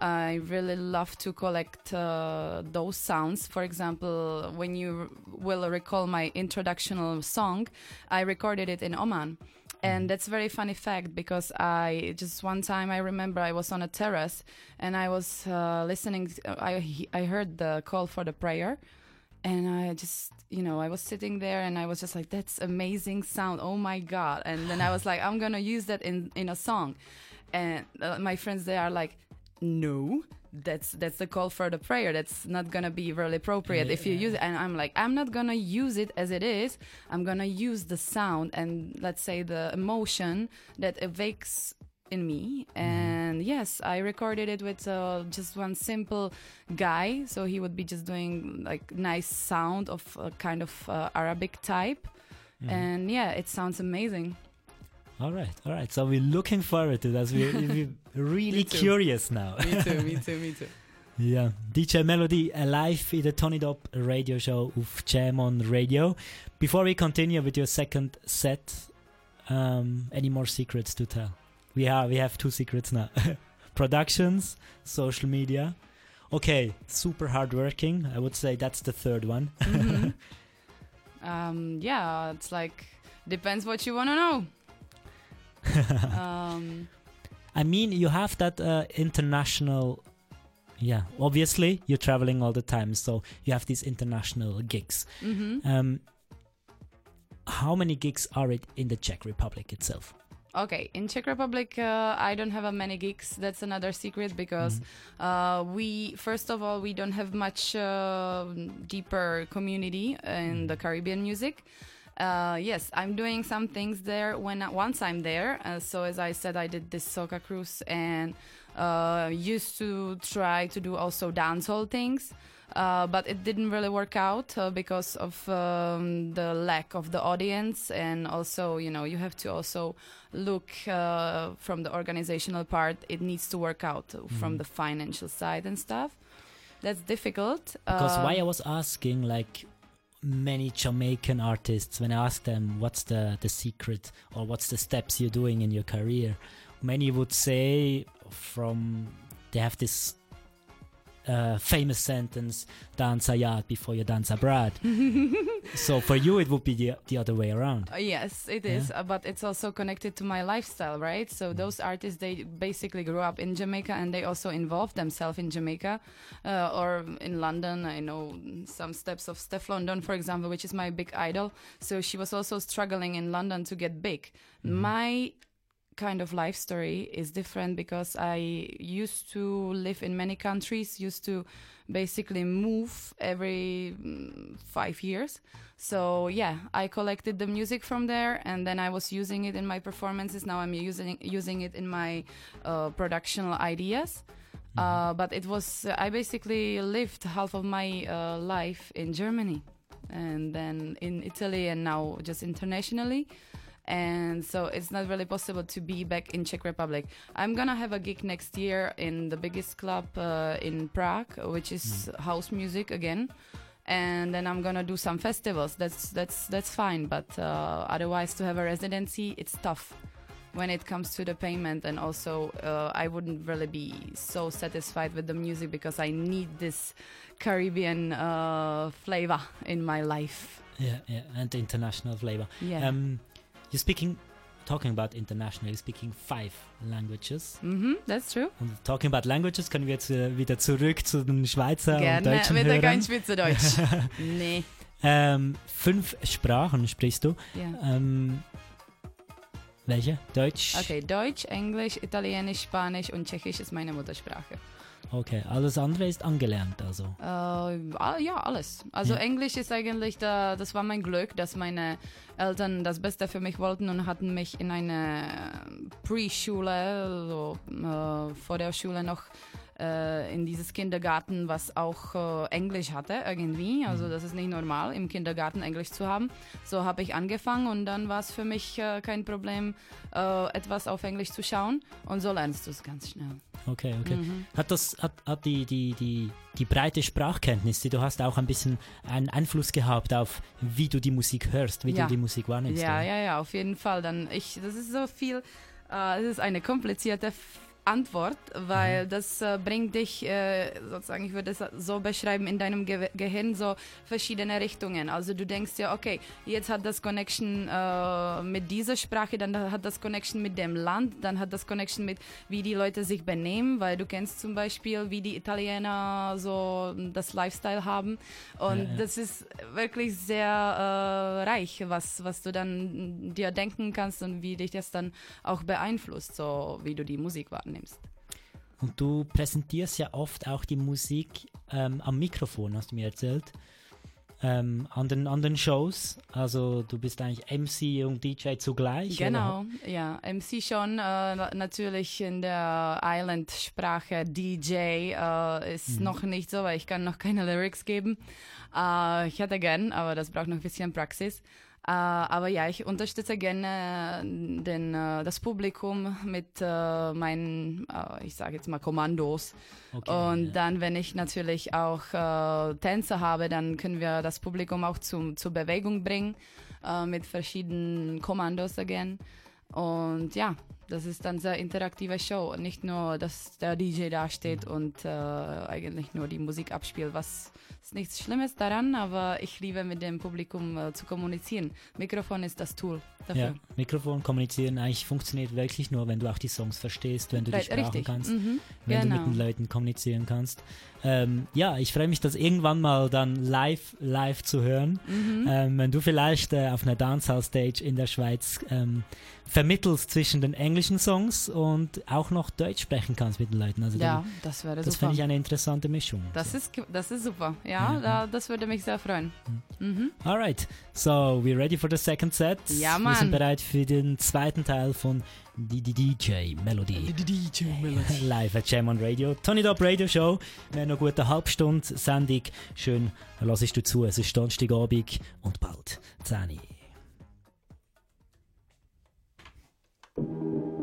I really love to collect uh, those sounds. For example, when you will recall my introductional song, I recorded it in Oman. And that's a very funny fact because I just one time I remember I was on a terrace and I was uh, listening. I I heard the call for the prayer, and I just you know I was sitting there and I was just like that's amazing sound. Oh my god! And then I was like I'm gonna use that in in a song, and uh, my friends they are like no that's that's the call for the prayer. That's not gonna be really appropriate. If you use it and i'm like i'm not gonna use it as it is. I'm gonna use the sound and let's say the emotion that evokes in me. And yes i recorded it with uh, just one simple guy. So he would be just doing like nice sound of a kind of uh, arabic type. And yeah it sounds amazing All right, all right. So we're looking forward to that. We're, we're really curious now. me too me too me too Ja, DJ Melody uh, live in der Turn It Up Radio Show auf Jam on Radio. Before we continue with your second set, um, any more secrets to tell? We have we have two secrets now: productions, social media. Okay, super hardworking. I would say that's the third one. um, yeah, it's like depends what you want to know. um, I mean, you have that uh, international. Yeah, obviously you're traveling all the time, so you have these international gigs. mhm. Um, how many gigs are it in the Czech Republic itself? Okay, in Czech Republic, uh, I don't have a many gigs. That's another secret because uh, we, first of all, we don't have much uh, deeper community in the Caribbean music. Uh, yes, I'm doing some things there when once I'm there. Uh, so as I said, I did this soca cruise and uh, used to try to do also dancehall things. Uh, but it didn't really work out uh, because of um, the lack of the audience and also you know you have to also look uh, from the organizational part it needs to work out from the financial side and stuff that's difficult Because why I was asking, like many Jamaican artists, when I ask them what's the the secret or what's the steps you're doing in your career, many would say from they have this. Uh, famous sentence, dance a yard before you dance abroad. so for you, it would be the, the other way around. Uh, yes, it is, uh, but it's also connected to my lifestyle, right? So those artists, they basically grew up in Jamaica and they also involved themselves in Jamaica uh, or in London. I know some steps of Stefflon Don, for example, which is my big idol. So she was also struggling in London to get big. My kind of life story is different because I used to live in many countries, used to basically move every mm, five years. So yeah, I collected the music from there, and then I was using it in my performances. Now I'm using using it in my uh, productional ideas. Uh, but it was I basically lived half of my uh, life in Germany, and then in Italy, and now just internationally and so it's not really possible to be back in Czech Republic. I'm gonna have a gig next year in the biggest club uh, in Prague, which is house music again, and then I'm gonna do some festivals. That's that's that's fine, but uh, otherwise to have a residency, it's tough when it comes to the payment, and also uh, I wouldn't really be so satisfied with the music because I need this Caribbean uh, flavor in my life. Yeah, yeah, and international flavor. Yeah. Um, you're speaking, talking about international, you're speaking five languages. Mhm, that's true. Und talking about languages können wir jetzt äh, wieder zurück zu den Schweizer und Gerne deutschen wieder Hörern. ganz Schweizerdeutsch. nee. Ähm, fünf Sprachen sprichst du. Ja. Ähm, welche? Deutsch? Okay, Deutsch, Englisch, Italienisch, Spanisch und Tschechisch ist meine Muttersprache. Okay, alles andere ist angelernt, also. Äh, ja, alles. Also Ja. Englisch ist eigentlich, da, das war mein Glück, dass meine Eltern das Beste für mich wollten und hatten mich in eine Pre-Schule, so äh, vor der Schule noch äh, in dieses Kindergarten, was auch äh, Englisch hatte irgendwie. Also das ist nicht normal, im Kindergarten Englisch zu haben. So habe ich angefangen und dann war es für mich äh, kein Problem, äh, etwas auf Englisch zu schauen und so lernst du es ganz schnell. Okay, okay. Mhm. Hat das, hat, hat die, die, die, die breite Sprachkenntnis, die du hast, auch ein bisschen einen Einfluss gehabt auf, wie du die Musik hörst, wie Ja. du die Musik wahrnimmst? Ja, ja, ja, auf jeden Fall. Dann ich, das ist so viel. Äh, es ist eine komplizierte Antwort, weil das äh, bringt dich, äh, sozusagen, ich würde es so beschreiben, in deinem Ge Gehirn so verschiedene Richtungen. Also du denkst ja, okay, jetzt hat das Connection äh, mit dieser Sprache, dann hat das Connection mit dem Land, dann hat das Connection mit, wie die Leute sich benehmen, weil du kennst zum Beispiel, wie die Italiener so das Lifestyle haben. Und Ja, ja. das ist wirklich sehr äh, reich, was, was du dann dir denken kannst und wie dich das dann auch beeinflusst, so wie du die Musik wahrnimmst. Und du präsentierst ja oft auch die Musik ähm, am Mikrofon, hast du mir erzählt. Ähm, an, den, an den Shows. Also du bist eigentlich MC und DJ zugleich. Genau, ja. MC schon, äh, na- natürlich in der Island-Sprache. DJ äh, ist Mhm. noch nicht so, weil ich kann noch keine Lyrics geben. Äh, ich hätte gern, aber das braucht noch ein bisschen Praxis. Äh, aber ja, ich unterstütze gerne den, äh, das Publikum mit äh, meinen, äh, ich sage jetzt mal, Kommandos. Okay, Und dann, wenn ich natürlich auch äh, Tänze habe, dann können wir das Publikum auch zum, zur Bewegung bringen äh, mit verschiedenen Kommandos again. Und ja, das ist dann sehr interaktive Show. Nicht nur, dass der DJ da steht und äh, eigentlich nur die Musik abspielt, was ist nichts Schlimmes daran, aber ich liebe mit dem Publikum äh, zu kommunizieren. Mikrofon ist das Tool dafür. Ja, Mikrofon kommunizieren eigentlich funktioniert wirklich nur, wenn du auch die Songs verstehst, wenn du die Right, Sprachen richtig. kannst, Mhm, wenn du genau. mit den Leuten kommunizieren kannst. Ähm, ja, ich freue mich, das irgendwann mal dann live, live zu hören. Mhm. Ähm, wenn du vielleicht äh, auf einer Dancehall-Stage in der Schweiz ähm, vermittelst zwischen den englischen Songs und auch noch Deutsch sprechen kannst mit den Leuten. Also Ja, dann, das wäre das super. finde ich eine interessante Mischung. Das ist, das ist super. Ja, Ja, Da, das würde mich sehr freuen. Mhm. Alright, so we're ready for the second set. Ja, Wir sind Mann. bereit für den zweiten Teil von die, die DJ Melody. DJ Melody. Live at Jam on Radio. Tony Dop Radio Show. Wir haben noch eine gute Halbstunde Sendung. Schön, hörst du zu. Es ist Donnerstagabend und bald 10 Uhr.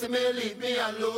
See me, leave me alone.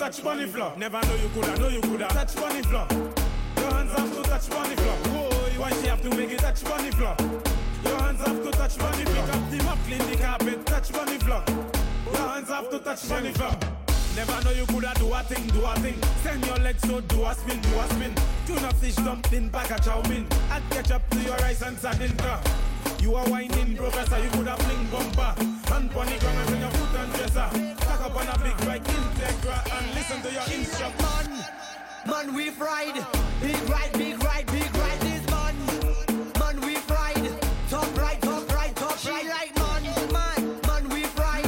touch money floor. Never know you coulda, know you coulda. Touch money floor. Your hands have to touch money floor. Why she have to make it touch money floor? Your hands have to touch money floor. Pick up the mop, clean the carpet, touch money floor. Your hands have to touch money floor. Never know you coulda do a thing, do a thing. Send your legs so do a spin, do a spin. Tuna fish dumpling, bag a chow mein. Add ketchup to your rice and sardine car. You are whining, professor. You coulda fling bumper. Hand pony, come and your foot and dresser big fight, Integra, and listen to your instruction. Man, man, we fried. Big right, big right, big right, this man. Man, we fried. Top right, top right, top she right, right, man. Man, man, we fried.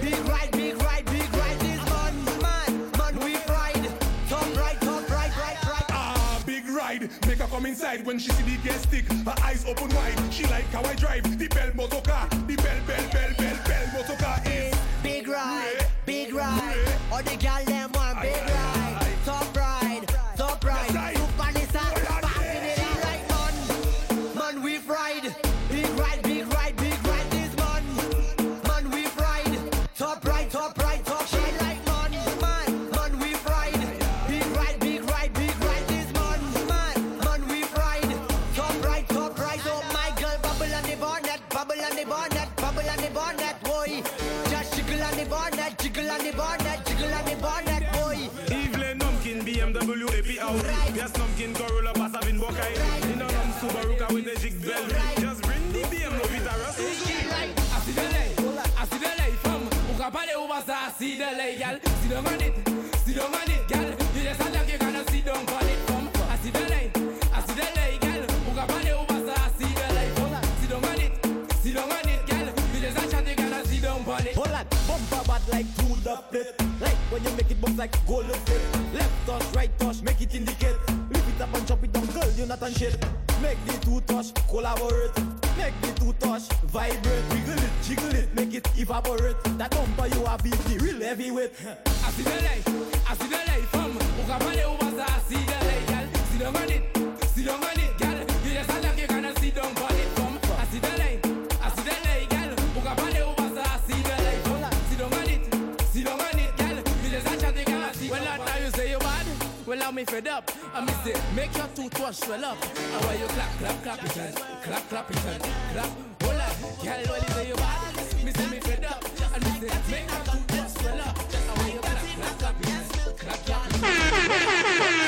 Big right, big right, big right, this man. Man, man, we fried. Top right, top right, right, right. Ah, big ride. Make her come inside when she see the gas stick. Her eyes open wide. She like how I drive. The bell motor car. The bell, bell, bell, bell, bell, bell motor car all the them up plate. Like when you make it bounce like golden plate. Left toss, right toss, make it indicate. Lift it up and chop it down, girl, you not on shit. Make the two touch, collaborate. Make the two touch, vibrate. Wiggle it, jiggle it, make it evaporate. That bumper you have is the real heavyweight. I see the light, I see the light from. Ukapale ubaza, I see the light, girl. Sit down on it, sit down on it. me fed up. I miss it. Make your toothbrush swell up. I want you clap, clap, clap it and clap, clap it and clap. Hold on, girl, well is your bad. Miss me fed up. I miss it. Make your toothbrush swell up. I want you clap, clap, clap it and clap, clap, clap.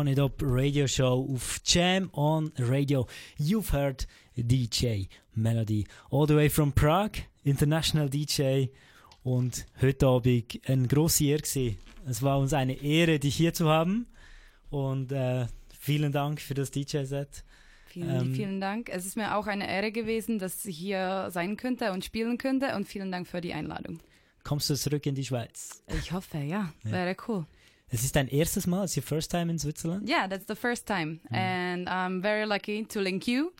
Tony Top Radio Show auf Jam on Radio. You've heard DJ Melody all the way from Prague, International DJ. Und heute Abend eine grosse Ehre gewesen. Es war uns eine Ehre, dich hier zu haben. Und äh, vielen Dank für das DJ-Set. Vielen, Ähm, vielen Dank. Es ist mir auch eine Ehre gewesen, dass ich hier sein könnte und spielen könnte. Und vielen Dank für die Einladung. Kommst du zurück in die Schweiz? Ich hoffe, ja. Ja. Wäre cool. Es ist dein erstes Mal, it's your first time in Switzerland? Yeah, that's the first time. And I'm very lucky to link you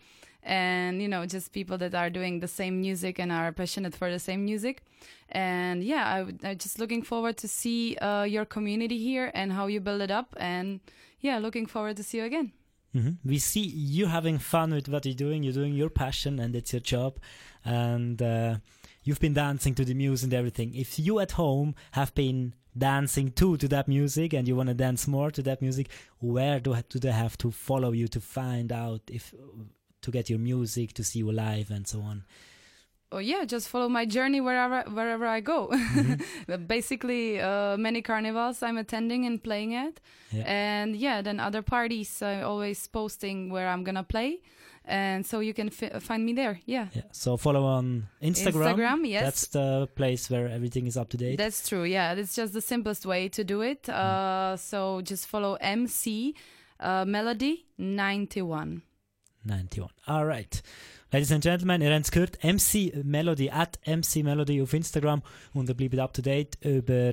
and, you know, just people that are doing the same music and are passionate for the same music. And yeah, I, I'm just looking forward to see uh, your community here and how you build it up. And yeah, looking forward to see you again. Mhm. We see you having fun with what you're doing. You're doing your passion, and it's your job. And uh, you've been dancing to the music and everything. If you at home have been dancing too to that music, and you want to dance more to that music, where do do they have to follow you to find out if to get your music, to see you live, and so on? Oh yeah, just follow my journey wherever wherever I go. But Basically, uh, many carnivals I'm attending and playing at, Yeah. and yeah, then other parties i'm always posting where I'm gonna play, and so you can fi- find me there. Yeah. Yeah. So follow on Instagram. Instagram, yes. That's the place where everything is up to date. That's true. Yeah, it's just the simplest way to do it. Uh, so just follow MC uh, Melody 91. 91. Alright. Ladies and Gentlemen, ihr habt es gehört, MC Melody, at MC Melody auf Instagram und ihr bleibt up to date über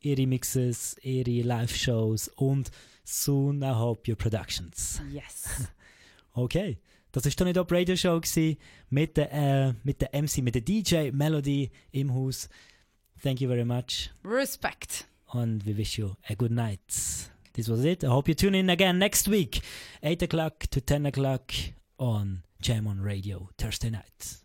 ihre Mixes, ihre Live-Shows und soon I hope your productions. Yes. Okay, das ist Turn It Up Radio Show gewesen, mit der, äh, mit der MC, mit der DJ Melody im Haus. Thank you very much Respect. and we wish you a good night. This was it. I hope you tune in again next week, 8 o'clock to 10 o'clock on Jam on Radio, Thursday night.